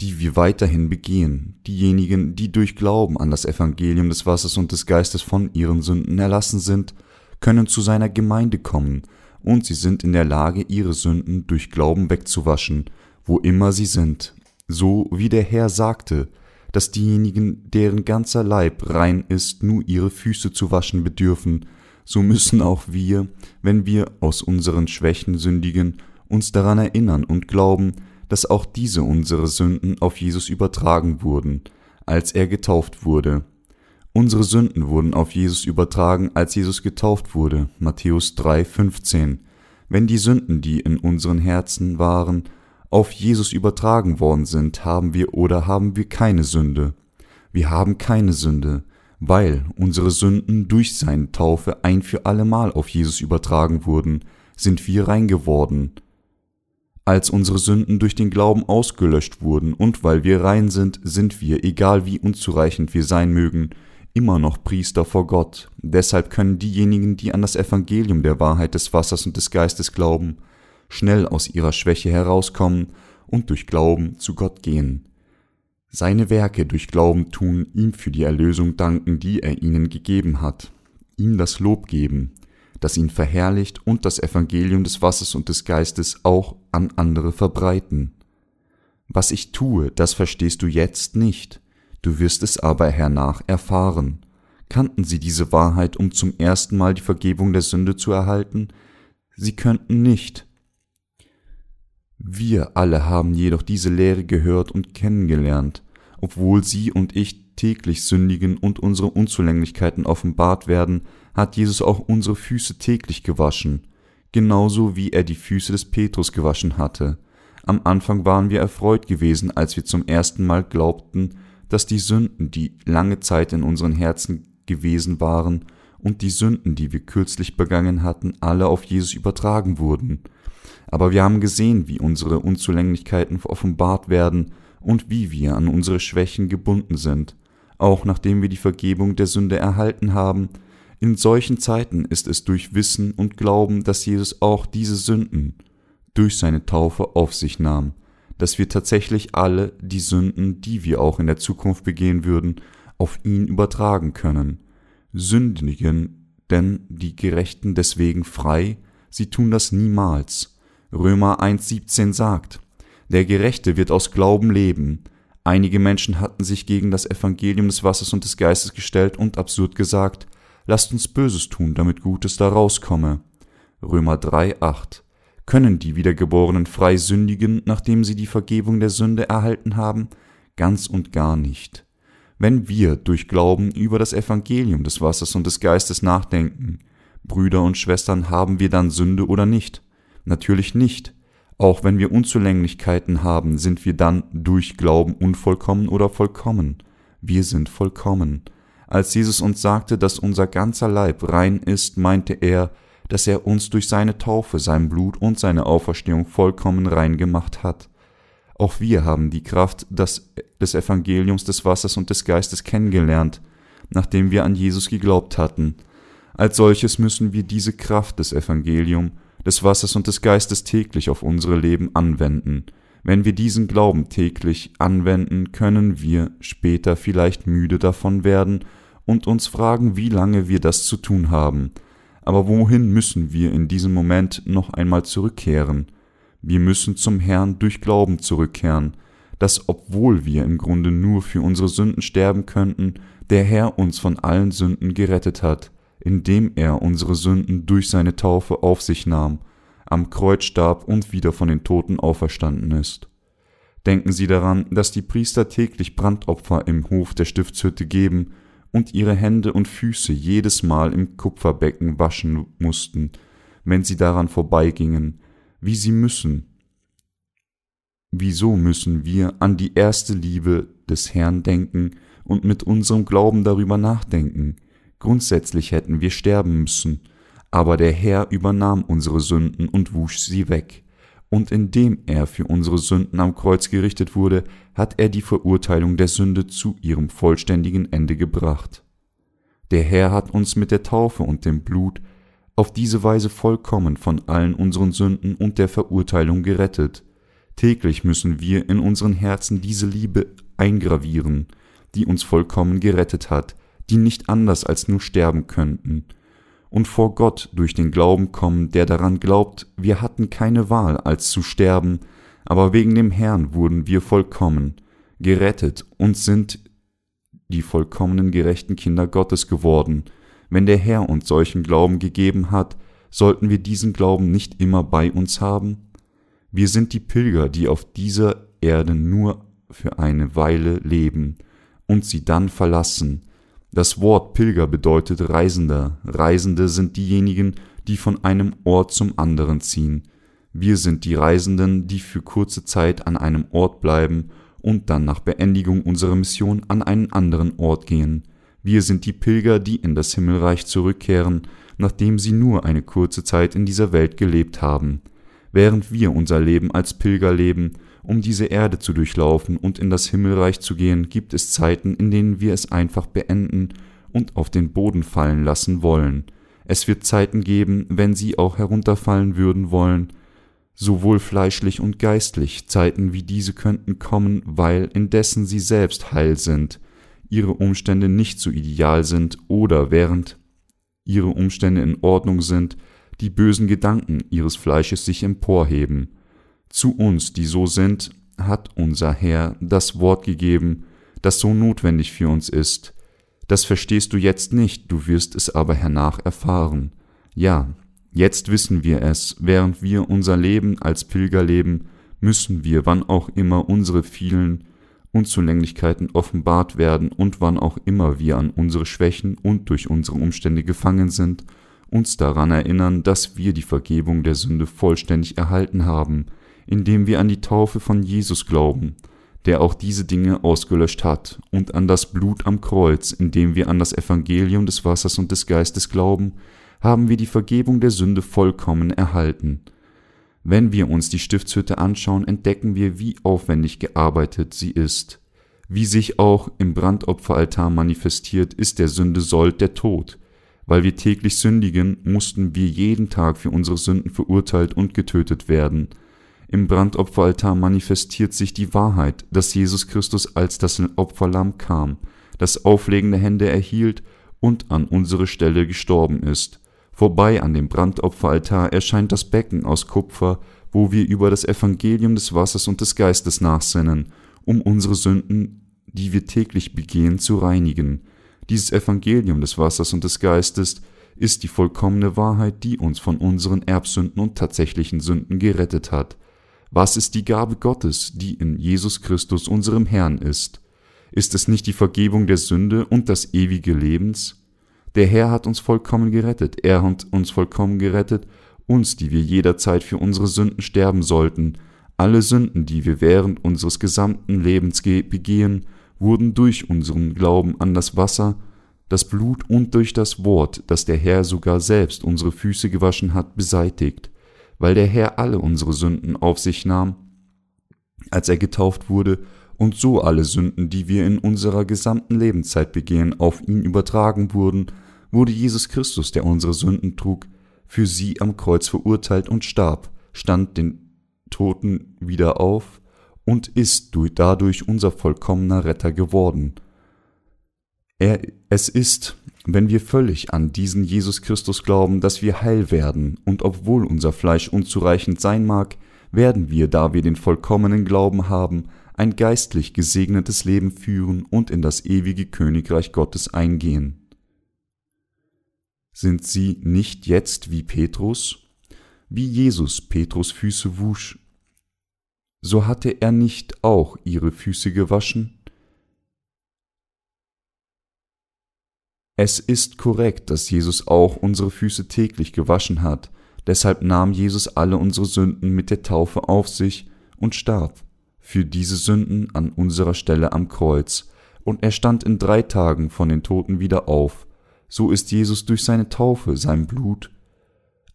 die wir weiterhin begehen, diejenigen, die durch Glauben an das Evangelium des Wassers und des Geistes von ihren Sünden erlassen sind, können zu seiner Gemeinde kommen, und sie sind in der Lage, ihre Sünden durch Glauben wegzuwaschen, wo immer sie sind, so wie der Herr sagte, dass diejenigen, deren ganzer Leib rein ist, nur ihre Füße zu waschen bedürfen, so müssen auch wir, wenn wir aus unseren Schwächen sündigen, uns daran erinnern und glauben, dass auch diese unsere Sünden auf Jesus übertragen wurden, als er getauft wurde. Unsere Sünden wurden auf Jesus übertragen, als Jesus getauft wurde. Matthäus 3,15. Wenn die Sünden, die in unseren Herzen waren, auf Jesus übertragen worden sind, haben wir oder haben wir keine Sünde. Wir haben keine Sünde, weil unsere Sünden durch seine Taufe ein für allemal auf Jesus übertragen wurden, sind wir rein geworden. Als unsere Sünden durch den Glauben ausgelöscht wurden und weil wir rein sind, sind wir, egal wie unzureichend wir sein mögen, immer noch Priester vor Gott. Deshalb können diejenigen, die an das Evangelium der Wahrheit des Wassers und des Geistes glauben, schnell aus ihrer Schwäche herauskommen und durch Glauben zu Gott gehen. Seine Werke durch Glauben tun, ihm für die Erlösung danken, die er ihnen gegeben hat, ihm das Lob geben, das ihn verherrlicht und das Evangelium des Wassers und des Geistes auch an andere verbreiten. Was ich tue, das verstehst du jetzt nicht, du wirst es aber hernach erfahren. Kannten sie diese Wahrheit, um zum ersten Mal die Vergebung der Sünde zu erhalten? Sie könnten nicht. Wir alle haben jedoch diese Lehre gehört und kennengelernt, obwohl Sie und ich täglich sündigen und unsere Unzulänglichkeiten offenbart werden, hat Jesus auch unsere Füße täglich gewaschen, genauso wie er die Füße des Petrus gewaschen hatte. Am Anfang waren wir erfreut gewesen, als wir zum ersten Mal glaubten, dass die Sünden, die lange Zeit in unseren Herzen gewesen waren, und die Sünden, die wir kürzlich begangen hatten, alle auf Jesus übertragen wurden. Aber wir haben gesehen, wie unsere Unzulänglichkeiten offenbart werden und wie wir an unsere Schwächen gebunden sind, auch nachdem wir die Vergebung der Sünde erhalten haben. In solchen Zeiten ist es durch Wissen und Glauben, dass Jesus auch diese Sünden durch seine Taufe auf sich nahm, dass wir tatsächlich alle die Sünden, die wir auch in der Zukunft begehen würden, auf ihn übertragen können. Sündigen denn die Gerechten deswegen frei, sie tun das niemals. Römer 1.17 sagt, der Gerechte wird aus Glauben leben. Einige Menschen hatten sich gegen das Evangelium des Wassers und des Geistes gestellt und absurd gesagt, lasst uns Böses tun, damit Gutes da rauskomme. Römer 3.8 Können die Wiedergeborenen frei sündigen, nachdem sie die Vergebung der Sünde erhalten haben? Ganz und gar nicht. Wenn wir durch Glauben über das Evangelium des Wassers und des Geistes nachdenken, Brüder und Schwestern, haben wir dann Sünde oder nicht? Natürlich nicht. Auch wenn wir Unzulänglichkeiten haben, sind wir dann durch Glauben unvollkommen oder vollkommen. Wir sind vollkommen. Als Jesus uns sagte, dass unser ganzer Leib rein ist, meinte er, dass er uns durch seine Taufe, sein Blut und seine Auferstehung vollkommen rein gemacht hat. Auch wir haben die Kraft des, Evangeliums des Wassers und des Geistes kennengelernt, nachdem wir an Jesus geglaubt hatten. Als solches müssen wir diese Kraft des Evangeliums des Wassers und des Geistes täglich auf unsere Leben anwenden. Wenn wir diesen Glauben täglich anwenden, können wir später vielleicht müde davon werden und uns fragen, wie lange wir das zu tun haben. Aber wohin müssen wir in diesem Moment noch einmal zurückkehren? Wir müssen zum Herrn durch Glauben zurückkehren, dass obwohl wir im Grunde nur für unsere Sünden sterben könnten, der Herr uns von allen Sünden gerettet hat, indem er unsere Sünden durch seine Taufe auf sich nahm, am Kreuz starb und wieder von den Toten auferstanden ist. Denken Sie daran, dass die Priester täglich Brandopfer im Hof der Stiftshütte geben und ihre Hände und Füße jedes Mal im Kupferbecken waschen mussten, wenn sie daran vorbeigingen, wie sie müssen. Wieso müssen wir an die erste Liebe des Herrn denken und mit unserem Glauben darüber nachdenken? Grundsätzlich hätten wir sterben müssen, aber der Herr übernahm unsere Sünden und wusch sie weg. Und indem er für unsere Sünden am Kreuz gerichtet wurde, hat er die Verurteilung der Sünde zu ihrem vollständigen Ende gebracht. Der Herr hat uns mit der Taufe und dem Blut auf diese Weise vollkommen von allen unseren Sünden und der Verurteilung gerettet. Täglich müssen wir in unseren Herzen diese Liebe eingravieren, die uns vollkommen gerettet hat, die nicht anders als nur sterben könnten, und vor Gott durch den Glauben kommen, der daran glaubt, wir hatten keine Wahl als zu sterben, aber wegen dem Herrn wurden wir vollkommen, gerettet und sind die vollkommenen gerechten Kinder Gottes geworden, wenn der Herr uns solchen Glauben gegeben hat, sollten wir diesen Glauben nicht immer bei uns haben? Wir sind die Pilger, die auf dieser Erde nur für eine Weile leben und sie dann verlassen. Das Wort Pilger bedeutet Reisender. Reisende sind diejenigen, die von einem Ort zum anderen ziehen. Wir sind die Reisenden, die für kurze Zeit an einem Ort bleiben und dann nach Beendigung unserer Mission an einen anderen Ort gehen. Wir sind die Pilger, die in das Himmelreich zurückkehren, nachdem sie nur eine kurze Zeit in dieser Welt gelebt haben. Während wir unser Leben als Pilger leben, um diese Erde zu durchlaufen und in das Himmelreich zu gehen, gibt es Zeiten, in denen wir es einfach beenden und auf den Boden fallen lassen wollen. Es wird Zeiten geben, wenn sie auch herunterfallen würden wollen, sowohl fleischlich und geistlich, Zeiten wie diese könnten kommen, weil indessen sie selbst heil sind, ihre Umstände nicht so ideal sind oder während ihre Umstände in Ordnung sind, die bösen Gedanken ihres Fleisches sich emporheben. Zu uns, die so sind, hat unser Herr das Wort gegeben, das so notwendig für uns ist. Das verstehst du jetzt nicht, du wirst es aber hernach erfahren. Ja, jetzt wissen wir es, während wir unser Leben als Pilger leben, müssen wir, wann auch immer unsere vielen Unzulänglichkeiten offenbart werden und wann auch immer wir an unsere Schwächen und durch unsere Umstände gefangen sind, uns daran erinnern, dass wir die Vergebung der Sünde vollständig erhalten haben, indem wir an die Taufe von Jesus glauben, der auch diese Dinge ausgelöscht hat, und an das Blut am Kreuz, indem wir an das Evangelium des Wassers und des Geistes glauben, haben wir die Vergebung der Sünde vollkommen erhalten. Wenn wir uns die Stiftshütte anschauen, entdecken wir, wie aufwendig gearbeitet sie ist. Wie sich auch im Brandopferaltar manifestiert, ist der Sünde Sold der Tod. Weil wir täglich sündigen, mussten wir jeden Tag für unsere Sünden verurteilt und getötet werden. Im Brandopferaltar manifestiert sich die Wahrheit, dass Jesus Christus als das Opferlamm kam, das auflegende Hände erhielt und an unsere Stelle gestorben ist. Vorbei an dem Brandopferaltar erscheint das Becken aus Kupfer, wo wir über das Evangelium des Wassers und des Geistes nachsinnen, um unsere Sünden, die wir täglich begehen, zu reinigen. Dieses Evangelium des Wassers und des Geistes ist die vollkommene Wahrheit, die uns von unseren Erbsünden und tatsächlichen Sünden gerettet hat. Was ist die Gabe Gottes, die in Jesus Christus unserem Herrn ist? Ist es nicht die Vergebung der Sünde und das ewige Lebens? Der Herr hat uns vollkommen gerettet, er hat uns vollkommen gerettet, uns, die wir jederzeit für unsere Sünden sterben sollten. Alle Sünden, die wir während unseres gesamten Lebens begehen, wurden durch unseren Glauben an das Wasser, das Blut und durch das Wort, das der Herr sogar selbst unsere Füße gewaschen hat, beseitigt. Weil der Herr alle unsere Sünden auf sich nahm, als er getauft wurde, und so alle Sünden, die wir in unserer gesamten Lebenszeit begehen, auf ihn übertragen wurden, wurde Jesus Christus, der unsere Sünden trug, für sie am Kreuz verurteilt und starb, stand den Toten wieder auf und ist dadurch unser vollkommener Retter geworden. Er, es ist, wenn wir völlig an diesen Jesus Christus glauben, dass wir heil werden, und obwohl unser Fleisch unzureichend sein mag, werden wir, da wir den vollkommenen Glauben haben, ein geistlich gesegnetes Leben führen und in das ewige Königreich Gottes eingehen. Sind sie nicht jetzt wie Petrus? Wie Jesus Petrus Füße wusch, so hatte er nicht auch ihre Füße gewaschen? Es ist korrekt, dass Jesus auch unsere Füße täglich gewaschen hat, deshalb nahm Jesus alle unsere Sünden mit der Taufe auf sich und starb für diese Sünden an unserer Stelle am Kreuz, und er stand in drei Tagen von den Toten wieder auf, so ist Jesus durch seine Taufe, sein Blut,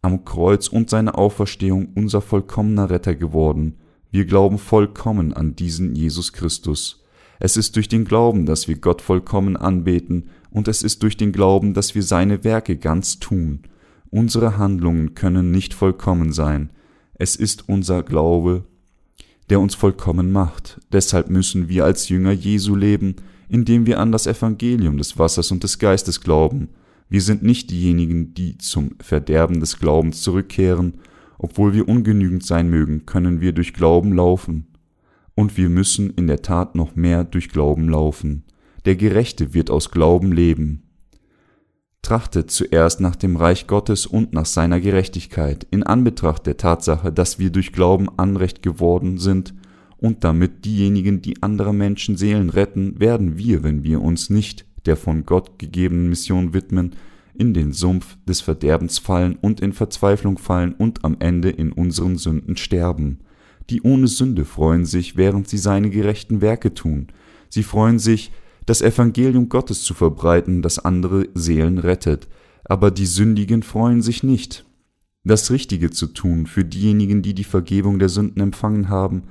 am Kreuz und seine Auferstehung unser vollkommener Retter geworden, wir glauben vollkommen an diesen Jesus Christus. Es ist durch den Glauben, dass wir Gott vollkommen anbeten, und es ist durch den Glauben, dass wir seine Werke ganz tun. Unsere Handlungen können nicht vollkommen sein. Es ist unser Glaube, der uns vollkommen macht. Deshalb müssen wir als Jünger Jesu leben, indem wir an das Evangelium des Wassers und des Geistes glauben. Wir sind nicht diejenigen, die zum Verderben des Glaubens zurückkehren, obwohl wir ungenügend sein mögen, können wir durch Glauben laufen. Und wir müssen in der Tat noch mehr durch Glauben laufen. Der Gerechte wird aus Glauben leben. Trachtet zuerst nach dem Reich Gottes und nach seiner Gerechtigkeit, in Anbetracht der Tatsache, dass wir durch Glauben Anrecht geworden sind, und damit diejenigen, die andere Menschen Seelen retten, werden wir, wenn wir uns nicht der von Gott gegebenen Mission widmen, in den Sumpf des Verderbens fallen und in Verzweiflung fallen und am Ende in unseren Sünden sterben. Die ohne Sünde freuen sich, während sie seine gerechten Werke tun. Sie freuen sich, das Evangelium Gottes zu verbreiten, das andere Seelen rettet, aber die Sündigen freuen sich nicht. Das Richtige zu tun für diejenigen, die die Vergebung der Sünden empfangen haben,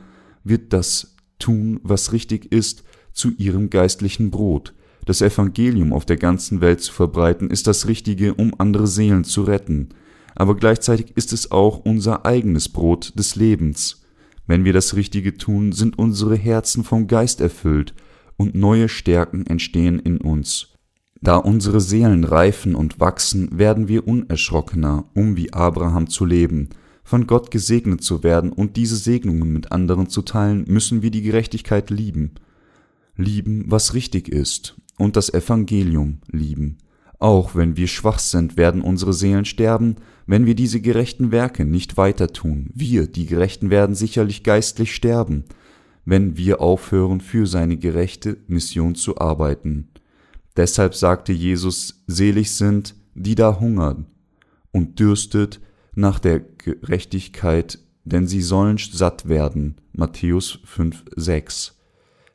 wird das tun, was richtig ist, zu ihrem geistlichen Brot, das Evangelium auf der ganzen Welt zu verbreiten, ist das Richtige, um andere Seelen zu retten, aber gleichzeitig ist es auch unser eigenes Brot des Lebens. Wenn wir das Richtige tun, sind unsere Herzen vom Geist erfüllt, und neue Stärken entstehen in uns. Da unsere Seelen reifen und wachsen, werden wir unerschrockener, um wie Abraham zu leben, von Gott gesegnet zu werden und diese Segnungen mit anderen zu teilen, müssen wir die Gerechtigkeit lieben. Lieben, was richtig ist, und das Evangelium lieben. Auch wenn wir schwach sind, werden unsere Seelen sterben, wenn wir diese gerechten Werke nicht weiter tun. Wir, die Gerechten, werden sicherlich geistlich sterben, wenn wir aufhören, für seine gerechte Mission zu arbeiten. Deshalb sagte Jesus, selig sind, die da hungern und dürstet nach der Gerechtigkeit, denn sie sollen satt werden. Matthäus 5, 6.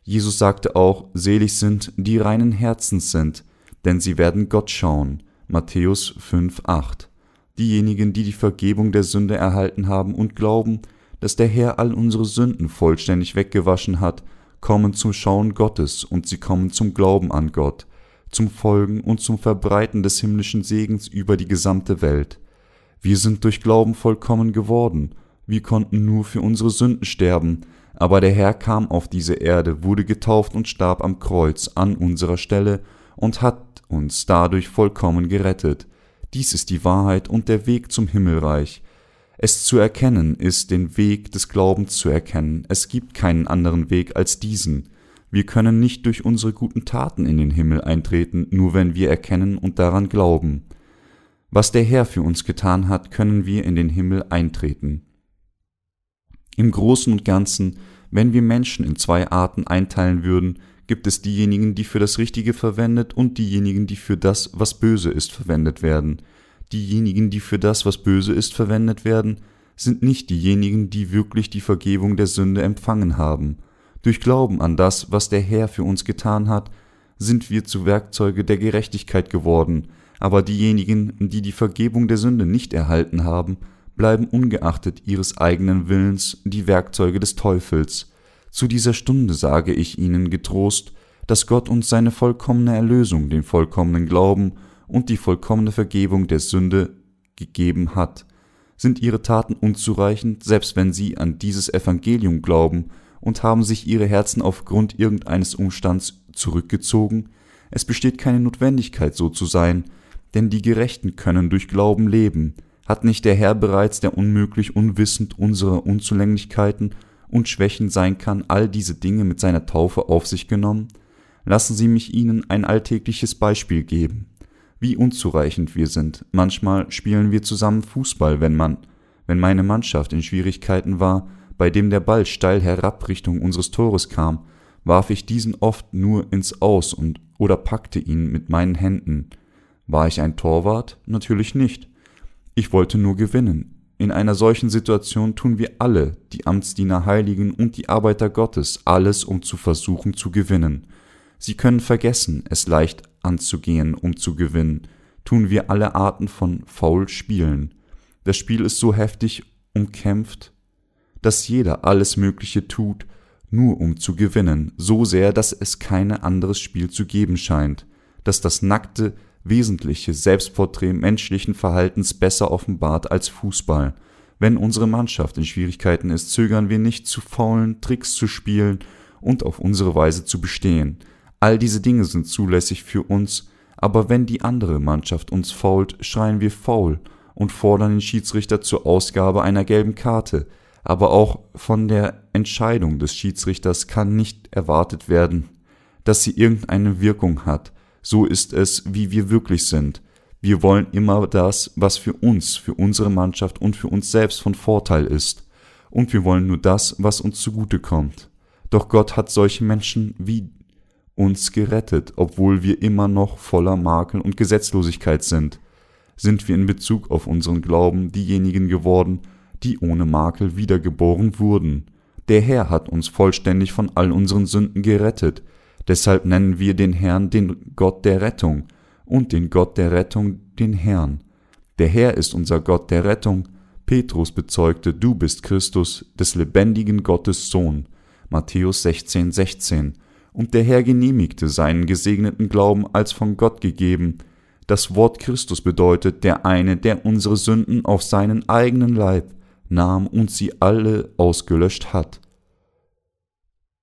Jesus sagte auch, selig sind, die reinen Herzens sind, denn sie werden Gott schauen. Matthäus 5, 8. Diejenigen, die die Vergebung der Sünde erhalten haben und glauben, dass der Herr all unsere Sünden vollständig weggewaschen hat, kommen zum Schauen Gottes und sie kommen zum Glauben an Gott, zum Folgen und zum Verbreiten des himmlischen Segens über die gesamte Welt. Wir sind durch Glauben vollkommen geworden, wir konnten nur für unsere Sünden sterben, aber der Herr kam auf diese Erde, wurde getauft und starb am Kreuz an unserer Stelle und hat uns dadurch vollkommen gerettet. Dies ist die Wahrheit und der Weg zum Himmelreich. Es zu erkennen ist den Weg des Glaubens zu erkennen. Es gibt keinen anderen Weg als diesen. Wir können nicht durch unsere guten Taten in den Himmel eintreten, nur wenn wir erkennen und daran glauben. Was der Herr für uns getan hat, können wir in den Himmel eintreten. Im Großen und Ganzen, wenn wir Menschen in zwei Arten einteilen würden, gibt es diejenigen, die für das Richtige verwendet und diejenigen, die für das, was böse ist, verwendet werden. Diejenigen, die für das, was böse ist, verwendet werden, sind nicht diejenigen, die wirklich die Vergebung der Sünde empfangen haben. Durch Glauben an das, was der Herr für uns getan hat, sind wir zu Werkzeuge der Gerechtigkeit geworden, aber diejenigen, die die Vergebung der Sünde nicht erhalten haben, bleiben ungeachtet ihres eigenen Willens die Werkzeuge des Teufels. Zu dieser Stunde sage ich ihnen getrost, dass Gott uns seine vollkommene Erlösung, den vollkommenen Glauben und die vollkommene Vergebung der Sünde gegeben hat. Sind ihre Taten unzureichend, selbst wenn sie an dieses Evangelium glauben, und haben sich ihre Herzen aufgrund irgendeines Umstands zurückgezogen? Es besteht keine Notwendigkeit, so zu sein, denn die Gerechten können durch Glauben leben. Hat nicht der Herr bereits, der unmöglich unwissend unserer Unzulänglichkeiten und Schwächen sein kann, all diese Dinge mit seiner Taufe auf sich genommen? Lassen Sie mich Ihnen ein alltägliches Beispiel geben. Wie unzureichend wir sind. Manchmal spielen wir zusammen Fußball, wenn man, wenn meine Mannschaft in Schwierigkeiten war, bei dem der Ball steil herab Richtung unseres Tores kam, warf ich diesen oft nur ins Aus und oder packte ihn mit meinen Händen. War ich ein Torwart? Natürlich nicht. Ich wollte nur gewinnen. In einer solchen Situation tun wir alle, die Amtsdiener Heiligen und die Arbeiter Gottes, alles, um zu versuchen zu gewinnen. Sie können vergessen, es leicht anzugehen, um zu gewinnen, tun wir alle Arten von faul Spielen. Das Spiel ist so heftig umkämpft, dass jeder alles Mögliche tut, nur um zu gewinnen, so sehr, dass es kein anderes Spiel zu geben scheint, dass das nackte, wesentliche Selbstporträt menschlichen Verhaltens besser offenbart als Fußball. Wenn unsere Mannschaft in Schwierigkeiten ist, zögern wir nicht zu faulen Tricks zu spielen und auf unsere Weise zu bestehen. All diese Dinge sind zulässig für uns, aber wenn die andere Mannschaft uns fault, schreien wir faul und fordern den Schiedsrichter zur Ausgabe einer gelben Karte, aber auch von der Entscheidung des Schiedsrichters kann nicht erwartet werden, dass sie irgendeine Wirkung hat, so ist es, wie wir wirklich sind. Wir wollen immer das, was für uns, für unsere Mannschaft und für uns selbst von Vorteil ist. Und wir wollen nur das, was uns zugute kommt. Doch Gott hat solche Menschen wie uns gerettet, obwohl wir immer noch voller Makel und Gesetzlosigkeit sind. Sind wir in Bezug auf unseren Glauben diejenigen geworden, die ohne Makel wiedergeboren wurden. Der Herr hat uns vollständig von all unseren Sünden gerettet, deshalb nennen wir den Herrn den Gott der Rettung und den Gott der Rettung den Herrn. Der Herr ist unser Gott der Rettung. Petrus bezeugte, du bist Christus, des lebendigen Gottes Sohn. Matthäus 16, 16. Und der Herr genehmigte seinen gesegneten Glauben als von Gott gegeben. Das Wort Christus bedeutet der eine, der unsere Sünden auf seinen eigenen Leib nahm und sie alle ausgelöscht hat.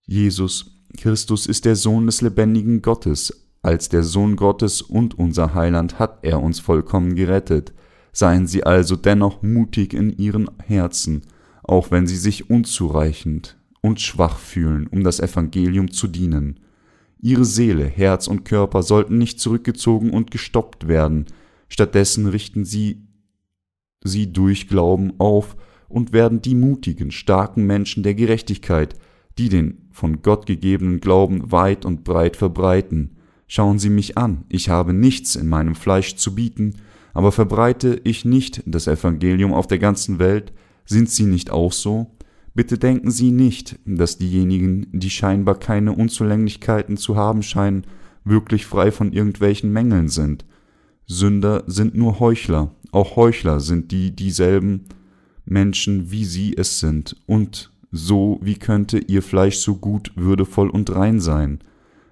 Jesus Christus ist der Sohn des lebendigen Gottes. Als der Sohn Gottes und unser Heiland hat er uns vollkommen gerettet. Seien Sie also dennoch mutig in Ihren Herzen, auch wenn Sie sich unzureichend und schwach fühlen, um das Evangelium zu dienen. Ihre Seele, Herz und Körper sollten nicht zurückgezogen und gestoppt werden, stattdessen richten Sie sie durch Glauben auf und werden die mutigen, starken Menschen der Gerechtigkeit, die den von Gott gegebenen Glauben weit und breit verbreiten. Schauen Sie mich an, ich habe nichts in meinem Fleisch zu bieten, aber verbreite ich nicht das Evangelium auf der ganzen Welt, sind Sie nicht auch so? Bitte denken Sie nicht, dass diejenigen, die scheinbar keine Unzulänglichkeiten zu haben scheinen, wirklich frei von irgendwelchen Mängeln sind. Sünder sind nur Heuchler, auch Heuchler sind die dieselben, Menschen, wie sie es sind, und so wie könnte ihr Fleisch so gut, würdevoll und rein sein.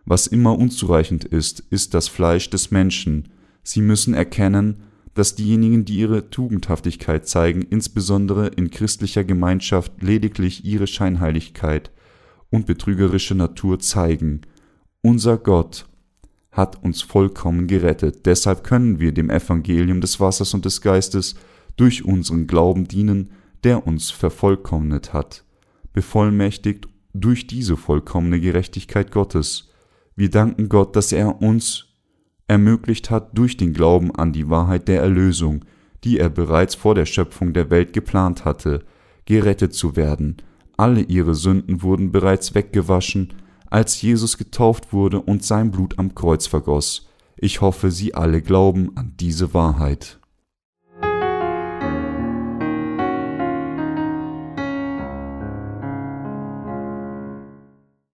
Was immer unzureichend ist, ist das Fleisch des Menschen. Sie müssen erkennen, dass diejenigen, die ihre Tugendhaftigkeit zeigen, insbesondere in christlicher Gemeinschaft lediglich ihre Scheinheiligkeit und betrügerische Natur zeigen. Unser Gott hat uns vollkommen gerettet, deshalb können wir dem Evangelium des Wassers und des Geistes durch unseren Glauben dienen, der uns vervollkommnet hat, bevollmächtigt durch diese vollkommene Gerechtigkeit Gottes. Wir danken Gott, dass er uns ermöglicht hat durch den Glauben an die Wahrheit der Erlösung, die er bereits vor der Schöpfung der Welt geplant hatte, gerettet zu werden. Alle ihre Sünden wurden bereits weggewaschen, als Jesus getauft wurde und sein Blut am Kreuz vergoss. Ich hoffe, Sie alle glauben an diese Wahrheit.